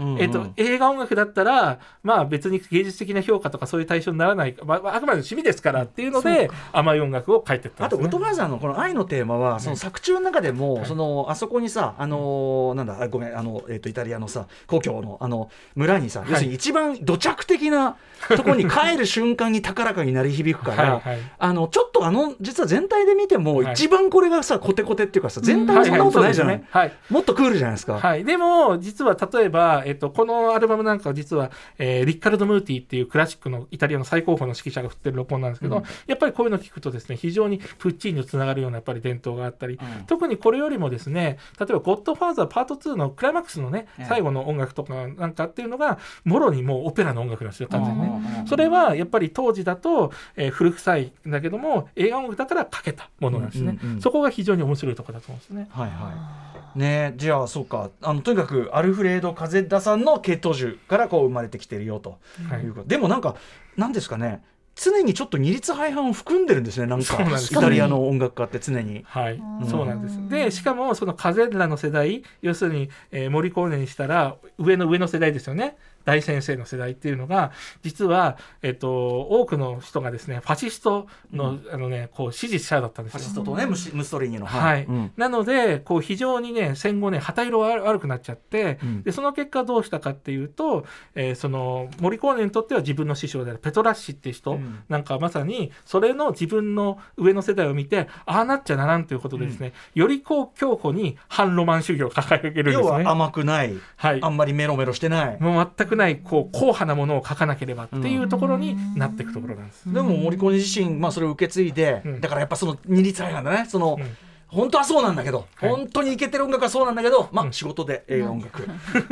うんうん。えっと、映画音楽だったら、まあ別に芸術的な評価とかそういう対象にならない、まあ、あくまで趣味ですからっていうので、甘い音楽を書いてったあと。音川さんのこの愛のテーマは、その作中の中でも、その、あそこにさ、あのー、なんだ、あごめん、あの、えっと、イタリアのさ、故郷の、あの、村にさ、要するに一番土着的なところに帰る瞬間に高らかに鳴り響くから、はいはい。あの、ちょっとあの、実は全体で見ても、はい。一番これがさ、コテコテっていうかさ、全体はそんなことないじゃない。もっとクールじゃないですか？はい、でも実は例えば、えっと、このアルバムなんかは実は、えーリッカルド・ムーティっていうクラシックのイタリアの最高峰の指揮者が振ってる録音なんですけど、うんやっぱりこういうの聞くとですね非常にプッチーニとつながるようなやっぱり伝統があったり、うん特にこれよりもですね例えば「ゴッドファーザーパート2」のクライマックスのねええ最後の音楽とかなんかっていうのがもろにもうオペラの音楽なんですよ完全にね。うんそれはやっぱり当時だと、えー古臭いんだけども映画音楽だから書けたものなんですね、うんうんうんそこが非常に面白いところだと思うんですね。はいはい。ね。じゃあそうか。あのとにかくアルフレード・カゼッダさんの系統樹からこう生まれてきてるよと。はい。いうこと、でもなんかなんですかね。常にちょっと二律背反を含んでるんですね。なんかイタリアの音楽家って常に。はい、うん。そうなんです。で、しかもそのカゼッラの世代、要するに、えー、モリコーネにしたら上の上の世代ですよね。大先生の世代っていうのが実は、えっと、多くの人がですねファシストの,、あのね、こう支持者だったんですよ。ファシストとねムストリーニの。はい。うん。なのでこう非常にね戦後ね旗色が悪くなっちゃって、うん。でその結果どうしたかっていうと、えーそのモリコーネにとっては自分の師匠であるペトラッシっていう人、うん。なんかまさにそれの自分の上の世代を見てああなっちゃならんということでですね、よりこう強固に反ロマン主義を掲げるんですね。要は甘くない。はい。あんまりメロメロしてない。もう全くないこう硬派なものを書かなければっていうところになっていくところなんです。でも森コーネ自身、まあ、それを受け継いで、うんだからやっぱその二律背反だねその、うん本当はそうなんだけど、はい。本当にイケてる音楽はそうなんだけど、まあうん。仕事で映画音楽、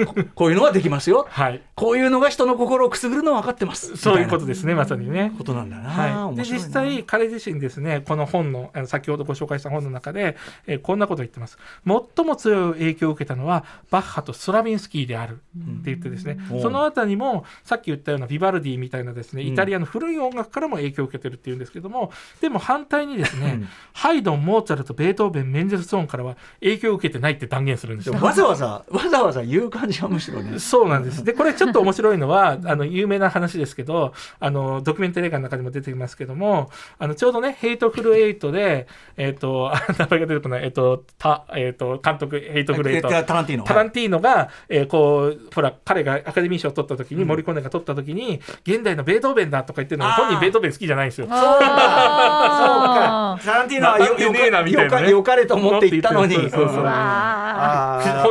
こ こういうのはできますよ。はい、こういうのが人の心をくすぐるのは分かってます。そういうことでですねまさにね。ことなんだな、はい、で実際彼自身ですねこの本のあの先ほどご紹介した本の中で、えーこんなことを言ってます。最も強い影響を受けたのはバッハとストラビンスキーであるって言ってですね、う。んそのあたりもさっき言ったようなビバルディみたいなですねうん。イタリアの古い音楽からも影響を受けてるっていうんですけどもでも反対にですね、うん。ハイドンモーツァルトベートーベンメンデルスゾーンからは影響を受けてないって断言するんですよ。わざわざわざわざ言う感じはむしろね。そうなんです。で、これちょっと面白いのは、あの、有名な話ですけど、あの、ドキュメンタリー映画の中にも出てきますけども、あの、ちょうどね、ヘイトフルエイトで、えっ、と、あ 名前が出てこない、えっ、と、た、えっ、と、監督、ヘイトフルエイト。タタランティーノ。タランティーノが、えーこう、ほら、彼がアカデミー賞を取った時に、うん。モリコーネが取った時に、現代のベートーベンだとか言ってるのに、本人ベートーベン好きじゃないんですよ。あー。タランティーノはよわかってねえなみたいなねよかれと思って言ったのに。本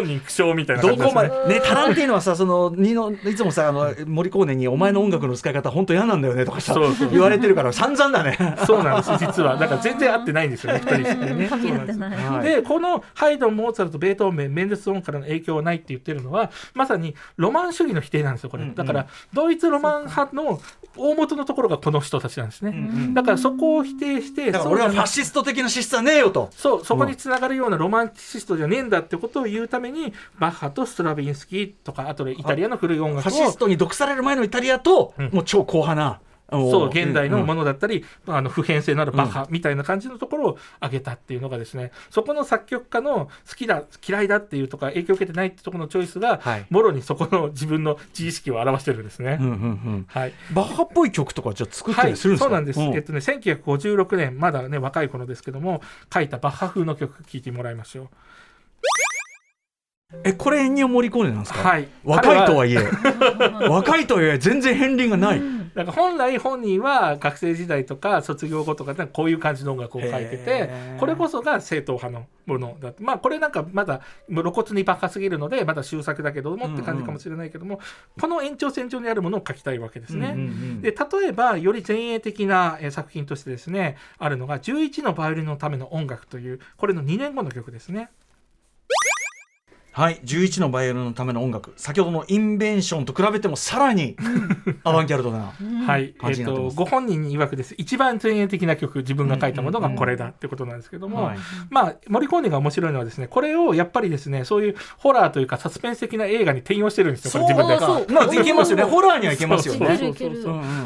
人苦笑みたいなね。こまで？ねタランティーノはさそのニのいつもさあの森コーネにお前の音楽の使い方本当嫌なんだよねとかさ言われてるから散々だね。そうなんです、実は。だから全然合ってないんですよね、二人でこのハイドン、モーツァルト、ベートーベン、メンデルスゾーンからの影響はないって言ってるのはまさにロマン主義の否定なんですよ、これ。だからドイツロマン派の大元のところがこの人たちなんですね。だからそこを否定して、だから俺はファシスト的な資質はねえよと。そうそこにつながるようなロマンチシストじゃねえんだってことを言うためにバッハとストラビンスキーとかあとでイタリアの古い音楽をファシストに毒される前のイタリアと、うんもう超硬派な。そう現代のもの、のだったり、あの普遍性のあるバッハみたいな感じのところを挙げたっていうのがですねそこの作曲家の好きだ嫌いだっていうとか影響を受けてないってところのチョイスが、はい。もろにそこの自分の自意識を表してるんですね。うんうんうん、はい、バッハっぽい曲とかじゃあ作ったはい、りするんですか、そうなんです、うえっとね、1956年まだね若い頃ですけども書いたバッハ風の曲聴いてもらいましょう。えこれエンニオ・モリコーネなんですか、はい。若いとはいえ。若いとはいえ全然片鱗がない、だから本来本人は学生時代とか卒業後とかでこういう感じの音楽を書いててこれこそが正統派のものだまあこれなんかまだ露骨にバカすぎるのでまだ終作だけどもって感じかもしれないけども、この延長線上にあるものを書きたいわけですね。うんうんうん。で例えばより前衛的なえー作品としてですねあるのが11のバイオリンのための音楽というこれの2年後の曲ですね。はい11のバイオリンのための音楽。先ほどのインベンションと比べてもさらにアバンギャルドな、はい、えっ、と感じになってます。ご本人に曰くです。一番前衛的な曲自分が書いたものがこれだってことなんですけども、はい。まあモリコーネが面白いのはですねこれをやっぱりですねそういうホラーというかサスペンス的な映画に転用してるんですよこれ自分で。そう。まあいけますよね。ホラーにはいけますよそうね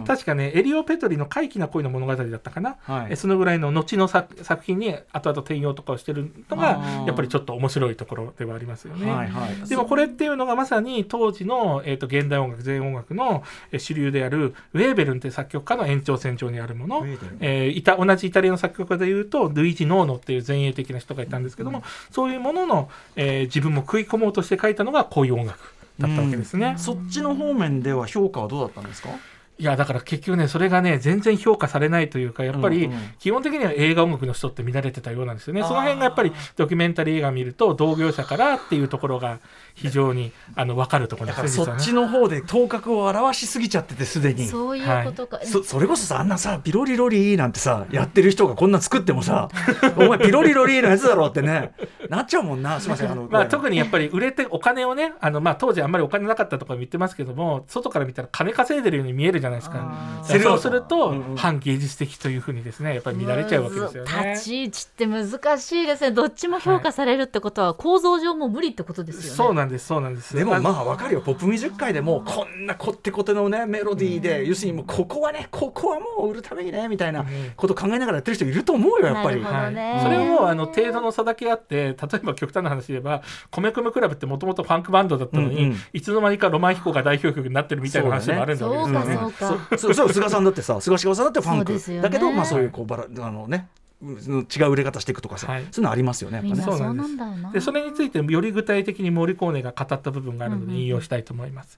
確かねエリオ・ペトリの怪奇な恋の物語だったかな、はい。えそのぐらいの後の作作品に後々転用とかをしてるのあがー。やっぱりちょっと面白いところではありますよね。はいはい。でもこれっていうのがまさに当時の、えー、と現代音楽全音楽のえー主流であるウェーベルンという作曲家の延長線上にあるもの。えーいた同じイタリアの作曲家でいうとルイージ・ノーノっていう前衛的な人がいたんですけども、そういうものの、えー自分も食い込もうとして書いたのがこういう音楽だったわけですね。そっちの方面では評価はどうだったんですか？いやだから結局ねそれがね全然評価されないというかやっぱり基本的には映画音楽の人って見られてたようなんですよね。その辺がやっぱりドキュメンタリー映画見ると同業者からっていうところが非常にあの分かるところだですねそっちの方で頭角を表しすぎちゃっててすでに。そういうことか、そそれこそさあんなさピロリロリーなんてさ やってる人がこんな作ってもさ お前ピロリロリーのやつだろってねなっちゃうもんな。すいませんあのまあ、特にやっぱり売れてお金をねあの、まあ、当時あんまりお金なかったとかも言ってますけども外から見たら金稼いでるように見えるじゃないですか。そうすると、反芸術的というふうにですねやっぱり見られちゃうわけですよね。立ち位置って難しいですね。どっちも評価されるってことは構造上もう無理ってことですよね。そうなんですそうなんです。でもまああわかるよ。ポップミュージック界でもこんなこってこてのねメロディーで要するにもうここはねここはもう売るためにねみたいなこと考えながらやってる人いると思うよやっぱり。なるほどね。はい、それはもうあの程度の差だけあって例えば極端な話で言えば米米クラブってもともとファンクバンドだったのに、うんうん。いつの間にかロマン飛行が代表曲になってるみたいな話もあるんだわけですよね。そうか。そ うかそうそう菅さんだってさ菅氏川さんだってファンク。だけどまあそういうこうバラあのねうん違う売れ方していくとかさ、はい。そういうのありますよねやっぱね。そうなんです。でそれについてより具体的にモリコーネが語った部分があるので引用したいと思います。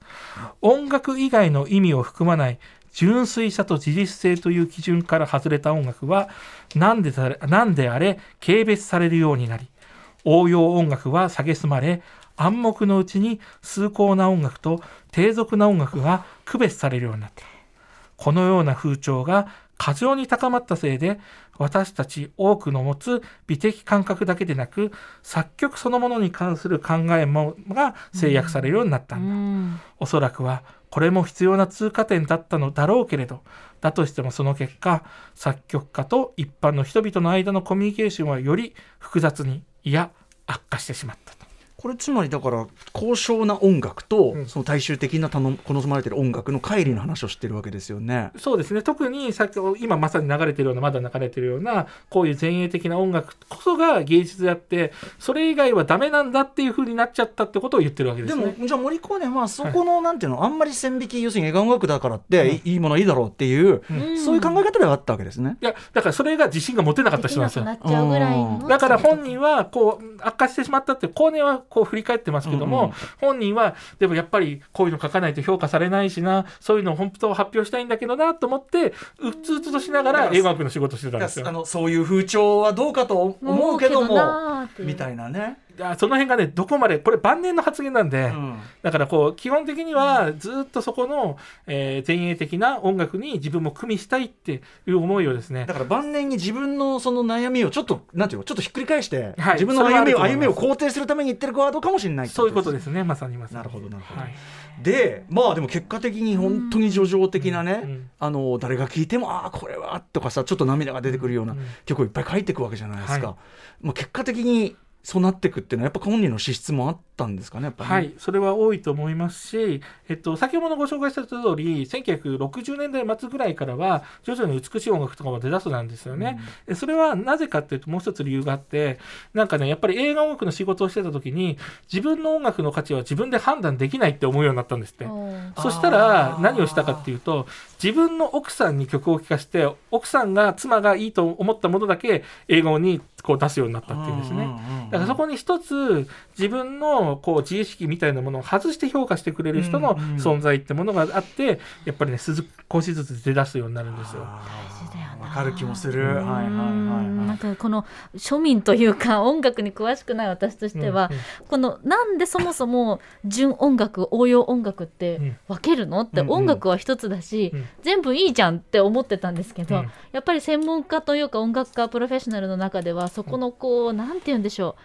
音楽以外の意味を含まない純粋さと自律性という基準から外れた音楽は何で何であれ軽蔑されるようになり応用音楽は蔑まれ暗黙のうちに崇高な音楽と低俗な音楽が区別されるようになった。このような風潮が過剰に高まったせいで私たち多くの持つ美的感覚だけでなく作曲そのものに関する考えもが制約されるようになったうんだ、んおそらくはこれも必要な通過点だったのだろうけれどだとしてもその結果作曲家と一般の人々の間のコミュニケーションはより複雑にいや悪化してしまったと。これつまりだから高尚な音楽と、うんその大衆的な頼好まれてる音楽の乖離の話をしてるわけですよね。そうですね特にさっき今まさに流れてるようなまだ流れてるようなこういう前衛的な音楽こそが芸術であってそれ以外はダメなんだっていう風になっちゃったってことを言ってるわけでですね。もじゃあ森コーネはそこの、なんていうのあんまり線引き要するに映画音楽だからって、いいいものはいいだろうっていう、うんそういう考え方ではあったわけですね。いやだからそれが自信が持てなかった人なんですよなくな。っちゃうぐらいのだから本人はこう悪化してしまったって後年はこう振り返ってますけども、うんうん本人はでもやっぱりこういうの書かないと評価されないしなそういうのを本当は発表したいんだけどなと思ってうつうつとしながら映画学の仕事してたんですよあ。のそういう風潮はどうかと思うけどもみたいなね。その辺がねどこまでこれ晩年の発言なんで、うん。だからこう基本的にはずっとそこの、えー前衛的な音楽に自分も組みしたいっていう思いをですねだから晩年に自分のその悩みをちょっとなんていうのちょっとひっくり返して、はい自分の歩みを歩みを肯定するために言ってるワードかもしれないそういうことでですねまさにまさに。なるほどなるほど。はい。でまあでも結果的に本当に叙情的なね、うんあの誰が聴いてもああこれはとかさちょっと涙が出てくるようなうん曲をいっぱい書いていくわけじゃないですか、はまあ、結果的にそうなってくっていうのはやっぱ本人の資質もあったんですかねやっぱりね、はい、それは多いと思いますし、えっと、先ほどご紹介した通り1960年代末ぐらいからは徐々に美しい音楽とかも出だすなんですよね。でそれはなぜかっていうともう一つ理由があってなんかねやっぱり映画音楽の仕事をしてた時に自分の音楽の価値は自分で判断できないって思うようになったんですって。うんそしたら何をしたかっていうと自分の奥さんに曲を聴かせて奥さんが妻がいいと思ったものだけ映画にこう出すようになったっていうんですね。だからそこに一つ自分ののこう自意識みたいなものを外して評価してくれる人のうんうん。存在ってものがあってやっぱりね少しずつ出だすようになるんですよ。大事だよな。わかる気もする。はいはいはいうんなんはい。かこの庶民というか音楽に詳しくない私としては、うんうん。このなんでそもそも純音楽応用音楽ってうん。分けるのって、うんうん。音楽は一つだし、うん。全部いいじゃんって思ってたんですけど、うん。やっぱり専門家というか音楽家プロフェッショナルの中ではそこのこう、なんて言うんでしょ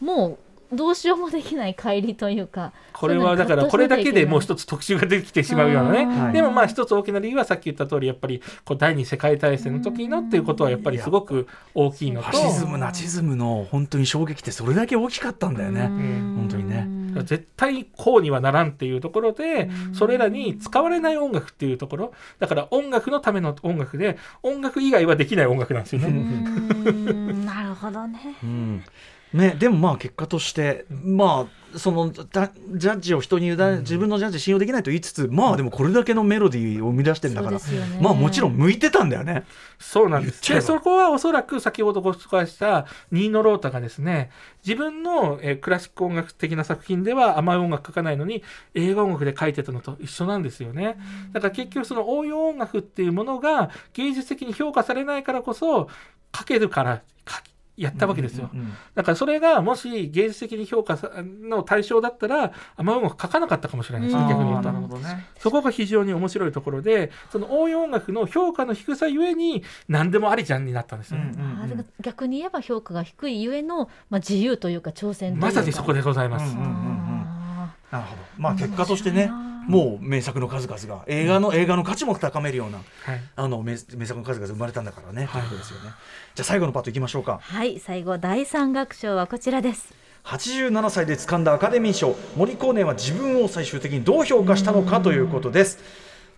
う。もうどうしようもできない乖離というかこれはだからこれだけでもう一つ特集ができてしまうようなね、はい。でもまあ一つ大きな理由はさっき言った通りやっぱりこう第二次世界大戦の時のっていうことはやっぱりすごく大きいのと。ファシズムナチズムの本当に衝撃ってそれだけ大きかったんだよね。うん。本当にね。絶対こうにはならんっていうところでそれらに使われない音楽っていうところ。だから音楽のための音楽で音楽以外はできない音楽なんですようね。ん。なるほどね。うんね、でもまあ結果として、まあ、そのだジャッジを人に委ね自分のジャッジ信用できないと言いつつ、まあでもこれだけのメロディーを生み出してんだから、まあもちろん向いてたんだよね。そうなんです。で、そこはおそらく先ほどご紹介したニーノ・ロータがですね、自分の、えークラシック音楽的な作品では甘い音楽書かないのに映画音楽で書いてたのと一緒なんですよね。だから結局その応用音楽っていうものが芸術的に評価されないからこそ書けるから書きやったわけですよ。うんだからそれがもし芸術的に評価さの対象だったら甘い音楽書かなかったかもしれないですね、うん逆に言うとね。そこが非常に面白いところで、その応用音楽の評価の低さゆえに何でもありじゃんになったんですよね。あーだから逆に言えば評価が低いゆえの、まあ、自由というか挑戦というかまさにそこでございます。うんうんうんうんあなるほど。まあ結果としてね、もう名作の数々が映画の映画の価値も高めるようなはいあの名名作の数々生まれたんだからね。はいですよね。じゃあ最後のパートいきましょうか。ーはい最後第三楽章はこちらです87歳で掴んだアカデミー賞森光年は自分を最終的にどう評価したのかということです。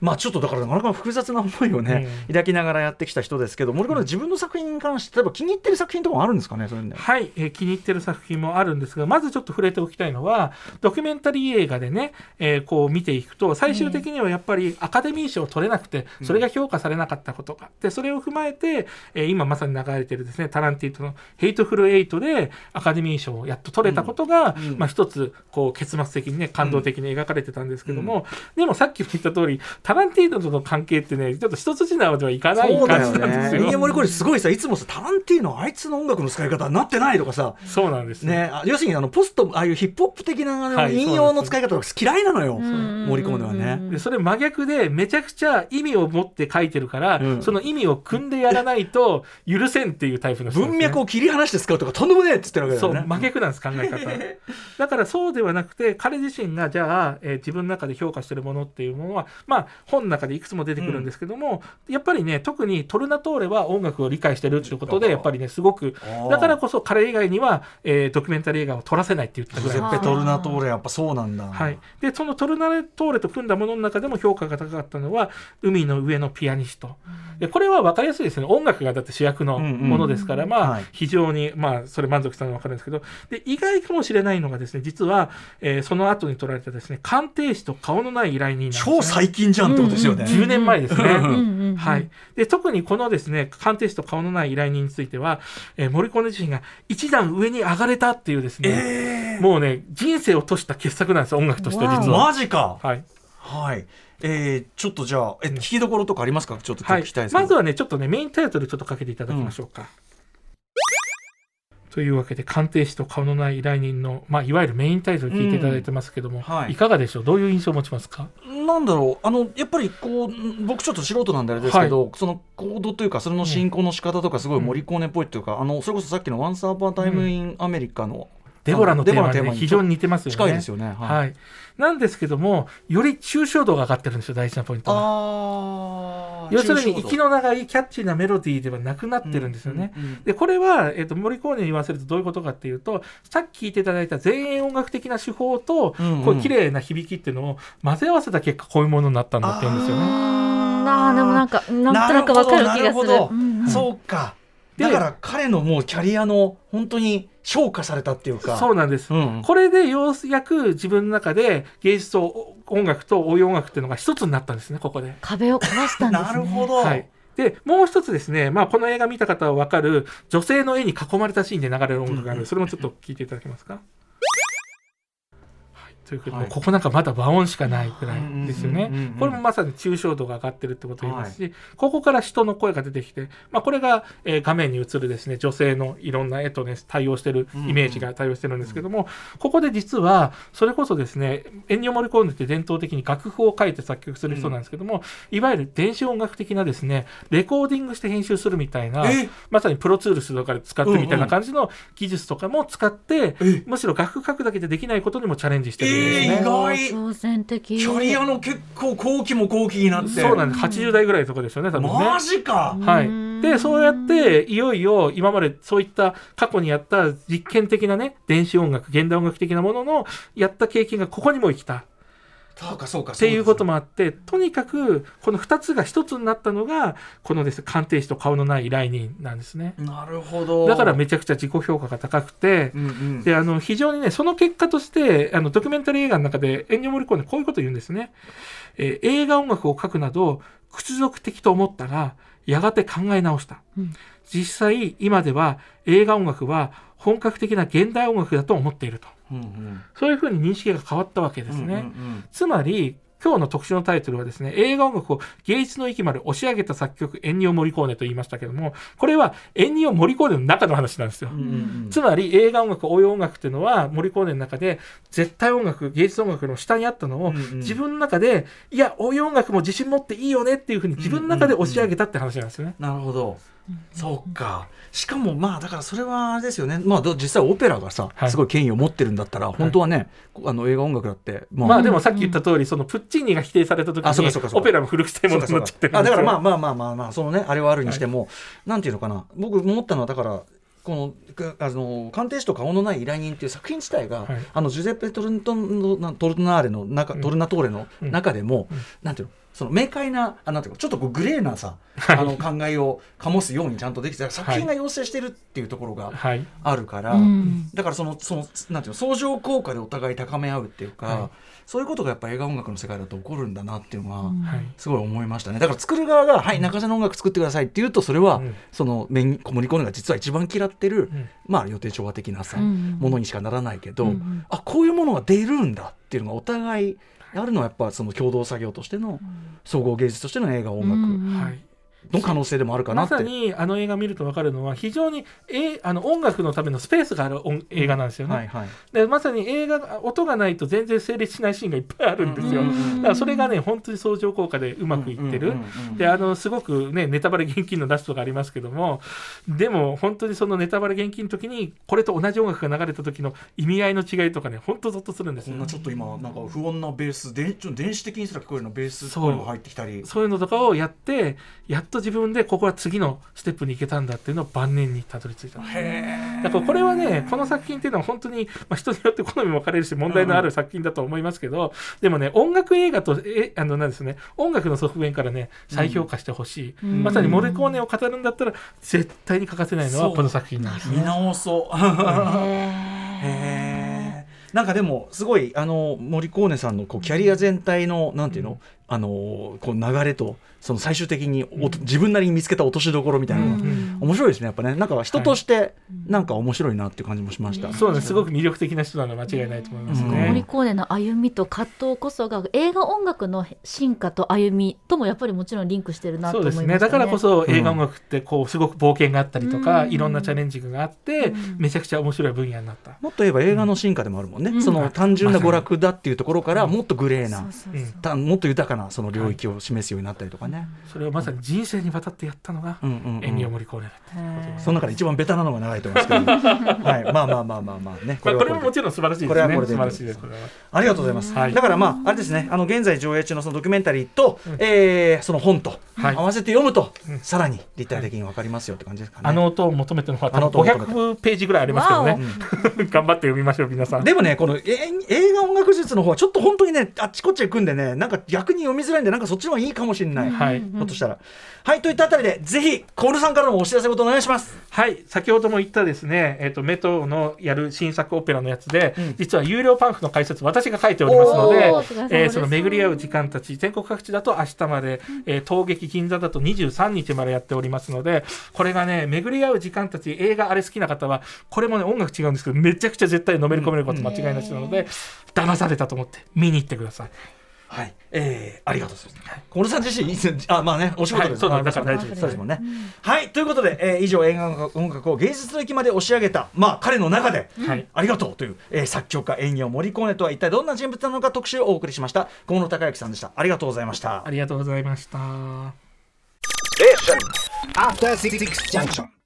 まあちょっとだからなかなか複雑な思いをね、うん。抱きながらやってきた人ですけどモリコーネは自分の作品に関して例えば気に入ってる作品とかもあるんですかねそういうはい、えー気に入ってる作品もあるんですが、まずちょっと触れておきたいのは、ドキュメンタリー映画でね、えーこう見ていくと、最終的にはやっぱりアカデミー賞を取れなくて、それが評価されなかったことが。で、それを踏まえて、えー今まさに流れてるですね、タランティーノのヘイトフルエイトでアカデミー賞をやっと取れたことが、うん。うん。まあ一つ、こう結末的にね、感動的に描かれてたんですけども、でもさっきも言った通り、タランティートとの関係ってね、ちょっと一筋縄ではいかない感じよね。なんですよ。人間森光年すごいさいつもさタランティーノあいつの音楽の使い方になってないとかさ。そうなんですよ。ね、あ要するにあのポストああいうヒップホップ的なはい引用の使い方が嫌いなのよ、うん。森光年はね。でそれ真逆でめちゃくちゃ意味を持って書いてるから、うん。その意味を組んでやらないと許せんっていうタイプのね。文脈を切り離して使うとかとんでもねえって言ってるわけだそうよね。真逆なんです考え方。だからそうではなくて彼自身がじゃあ、えー自分の中で評価してるものっていうものはまあ本の中でいくつも出てくるんですけども、やっぱりね特にトルナトーレは音楽を理解してるっていうことでやっぱりねすごくだからこそ彼以外には、えードキュメンタリー映画を撮らせないって言ってたぐらいッペ・トルナトーレやっぱそうなんだ。はい、でそのトルナトーレと組んだものの中でも評価が高かったのは「海の上のピアニスト」でこれは分かりやすいですね。音楽がだって主役のものですから、まあ、はい。非常に、まあ、それ満足したのは分かるんですけど。で意外かもしれないのがですね実は、えーその後に撮られたですね「鑑定士と顔のない依頼人」なんですね。超最近じゃんってことですよね。10年前ですね。うんうんうんはい、で特にこのですね鑑定士と顔のない依頼人については、えー、森コネ自身が一段上に上がれたっていうですね、もうね人生を閉した傑作なんですよ音楽として実は。マジか。はいはい。えー、ちょっとじゃあ、え、聞きどころとかありますか？ちょっとはい聞きたいですけどまずはねちょっとねメインタイトルちょっとかけていただきましょうか。というわけで鑑定士と顔のない依頼人の、まあ、いわゆるメインタイトル聞いていただいてますけども、んはい。い、かがでしょう？どういう印象を持ちますか？なんだろう。あのやっぱりこう僕ちょっと素人なんであれですけど、そのコードというかそれの進行の仕方とかすごい森コーネっぽいというか、あのそれこそさっきの「ワンサーバータイムインアメリカの」デボラのテーマに、ね、デボラの非常に似てますよね。近いですよね。はい、なんですけどもより抽象度が上がってるんですよ大事なポイントは。あ要するに息のの長いキャッチーなメロディーではなくなってるんですよね。うんうんでこれは、えっと森コーネに言わせるとどういうことかっていうとさっき聞いていただいた前衛音楽的な手法と、うんうんこう綺麗な響きっていうのを混ぜ合わせた結果こういうものになったんだって言うんですよね。あーでもなんかなんとなくわかる気がする。なほどうんうんそうか。でだから彼のもうキャリアの本当に昇華されたっていうか。そうなんです。うんこれでようやく自分の中で芸術と音楽と応用音楽っていうのが一つになったんですねここで。壁を壊したんですね。なるほど。はい。で、もう一つですね、まあ、この映画見た方はわかる、女性の絵に囲まれたシーンで流れる音楽がある。それもちょっと聞いていただけますか？ということで、はい。ここなんかまだ和音しかないくらいですよねうんうんうんうん。これもまさに抽象度が上がってるってことを言いますし、ここから人の声が出てきて、まあ、これが、えー画面に映るですね女性のいろんな絵とね対応してるイメージが対応してるんですけども、ここで実はそれこそですねエンニオ・モリコーネって伝統的に楽譜を書いて作曲する人なんですけども、いわゆる電子音楽的なですねレコーディングして編集するみたいなえ？まさにプロツールスとかで使ってみたいな感じの技術とかも使って、むしろ楽譜書くだけでできないことにもチャレンジしてる意外。挑戦的。キャリアの結構後期も後期になって。そうなんです。80代ぐらいとかですよね多分ね。マジか、はい、でそうやっていよいよ今までそういった過去にやった実験的なね電子音楽現代音楽的なもののやった経験がここにも生きたそうかそうか。っていうことももあってとにかくこの2つが1つになったのがこのですね鑑定士と顔のない依頼人なんですね。なるほど。だからめちゃくちゃ自己評価が高くてうんうん。であの非常にねその結果としてあのドキュメンタリー映画の中でエンニオ・モリコーネこういうことを言うんですね、えー映画音楽を書くなど屈辱的と思ったがやがて考え直した、うん。実際今では映画音楽は本格的な現代音楽だと思っていると。うんうん。そういうふうに認識が変わったわけですね、うんうんつまり今日の特集のタイトルはですね映画音楽を芸術の域まで押し上げた作曲エンニオ・モリコーネと言いましたけどもこれはエンニオ・モリコーネの中の話なんですよ、うんうんうん。つまり映画音楽応用音楽っていうのは森コーネの中で絶対音楽芸術音楽の下にあったのを、うんうん。自分の中でいや応用音楽も自信持っていいよねっていうふうに自分の中で押し上げたって話なんですよね。なるほど。そうか。しかもまあだからそれはあれですよね。まあど実際オペラがさ、はい。すごい権威を持ってるんだったら、本当はね、あの映画音楽だって、ままあでもさっき言った通り、そのプッチーニが否定された時にオペラも古臭いものになっちゃってるあだからまあまあまあまあまあそのねあれはあるにしても、なんていうのかな。僕思ったのはだからこのくあの鑑定士と顔のない依頼人っていう作品自体が、はい。あのジュゼッペ・トルントのなトルナーレの中、うん。トルナトーレのうん中でも、うん。なんていうのその明快なあなんていうのちょっとこうグレーなさ、はい。あの考えを醸すようにちゃんとできて作品が要請してるっていうところがはい。あるから、うん。だからそのそのなんていうの相乗効果でお互い高め合うっていうか、はいそういうことがやっぱ映画音楽の世界だと起こるんだなっていうのは、はい。すごい思いましたね。だから作る側が「はい中瀬の音楽作ってください」って言うとそれは、うん。そのメインコモリコーネが実は一番嫌ってる、うん。まあ予定調和的なさ、うん。ものにしかならないけど、あこういうものが出るんだっていうのがお互いやるのはやっぱその共同作業としての総合芸術としての映画音楽の可能性でもあるかなって。まさにあの映画見ると分かるのは非常にえあの音楽のためのスペースがある音映画なんですよね。はいはいでまさに映画が音がないと全然成立しないシーンがいっぱいあるんですよ。うんだからそれがね本当に相乗効果でうまくいってる。うんうんうんうんであのすごくねネタバレ厳禁のラストがありますけどもでも本当にそのネタバレ厳禁の時にこれと同じ音楽が流れた時の意味合いの違いとかね本当ゾッとするんですよこんなちょっと今なんか不穏なベースでちょっと電子的にすら聞こえるのベースそう声が入ってきたりそういうのとかをやってやっと自分でここは次のステップに行けたんだっていうのを晩年にたどり着いた。へだからこれはねこの作品っていうのは本当に、まあ、人によって好みも分かれるし問題のある作品だと思いますけど、でもね音楽映画とえあのなんですね音楽の側面からね再評価してほしい、うん。まさにモルコーネを語るんだったら絶対に欠かせないのはこの作品なんです見直そう。へへー。なんかでもすごいあのモリコーネさんのこうキャリア全体のなんていうの、あのこう流れとその最終的に自分なりに見つけた落としどころみたいなの。が、うん。面白いですねやっぱね。なんか人としてなんか面白いなっていう感じもしました。そうなんですすごく魅力的な人なのは間違いないと思いますね。コーネの歩みと葛藤こそが映画音楽の進化と歩みともやっぱりもちろんリンクしてるなとそうですね思いましたね。だからこそ映画音楽ってこうすごく冒険があったりとか、うんいろんなチャレンジがあって、うん。めちゃくちゃ面白い分野になった。もっと言えば映画の進化でもあるもんね、うん。その単純な娯楽だっていうところからもっとグレーな、もっと豊かなその領域を示すようになったりとかね。それをまさに人生にわたってやったのが、うんうんうんエンニオ・モリコーネだった。へーその中で一番ベタなのが長いと思いますけど、はい、まあまあまあまあまあね。まあ、これはももちろん素晴らしいですね。これはこれで素晴らしいです。ありがとうございます。はいだからまああれですね、あの現在上映中のそのドキュメンタリーと、うんえーその本とはい合わせて読むと、うんさらに立体的にわかりますよって感じですかね。あの音を求めての方はあの音を求めて500ページぐらいありますけどねわ。頑張って読みましょう、皆さん。でもね、このえ映画音楽術の方はちょっと本当にね、あっちこっち行くんでね、なんか逆に読みづらいんでなんかそっちの方がいいかもしれない、はい。ひょっとしたら。はい。といったあたりでぜひ小室さんからもお知らせことお願いします。はい、先ほども言ったですね、えっ、と、メトのやる新作オペラのやつで、うん。実は有料パンフの解説、私が書いておりますのでえーその巡り合う時間たち、全国各地だと明日まで、えー東劇銀座だと23日までやっておりますので、これがね、巡り合う時間たち、映画あれ好きな方は、これもね、音楽違うんですけど、めちゃくちゃ絶対のめり込めること間違いなしなので、騙されたと思って見に行ってください。はい、えー、ありがとうございます。小室さん自身、あ、まあね、お仕事です、はいそうだから大丈夫ですそうですもんね。はい、ということで、えー、以上、映画音楽を芸術の域まで押し上げた、まあ、彼の中で、はいありがとうという、えー、作曲家、演技を盛り込んでとは一体どんな人物なのか特集をお送りしました。小室孝之さんでした。ありがとうございましたあ。りがとうございました。After Six Junction.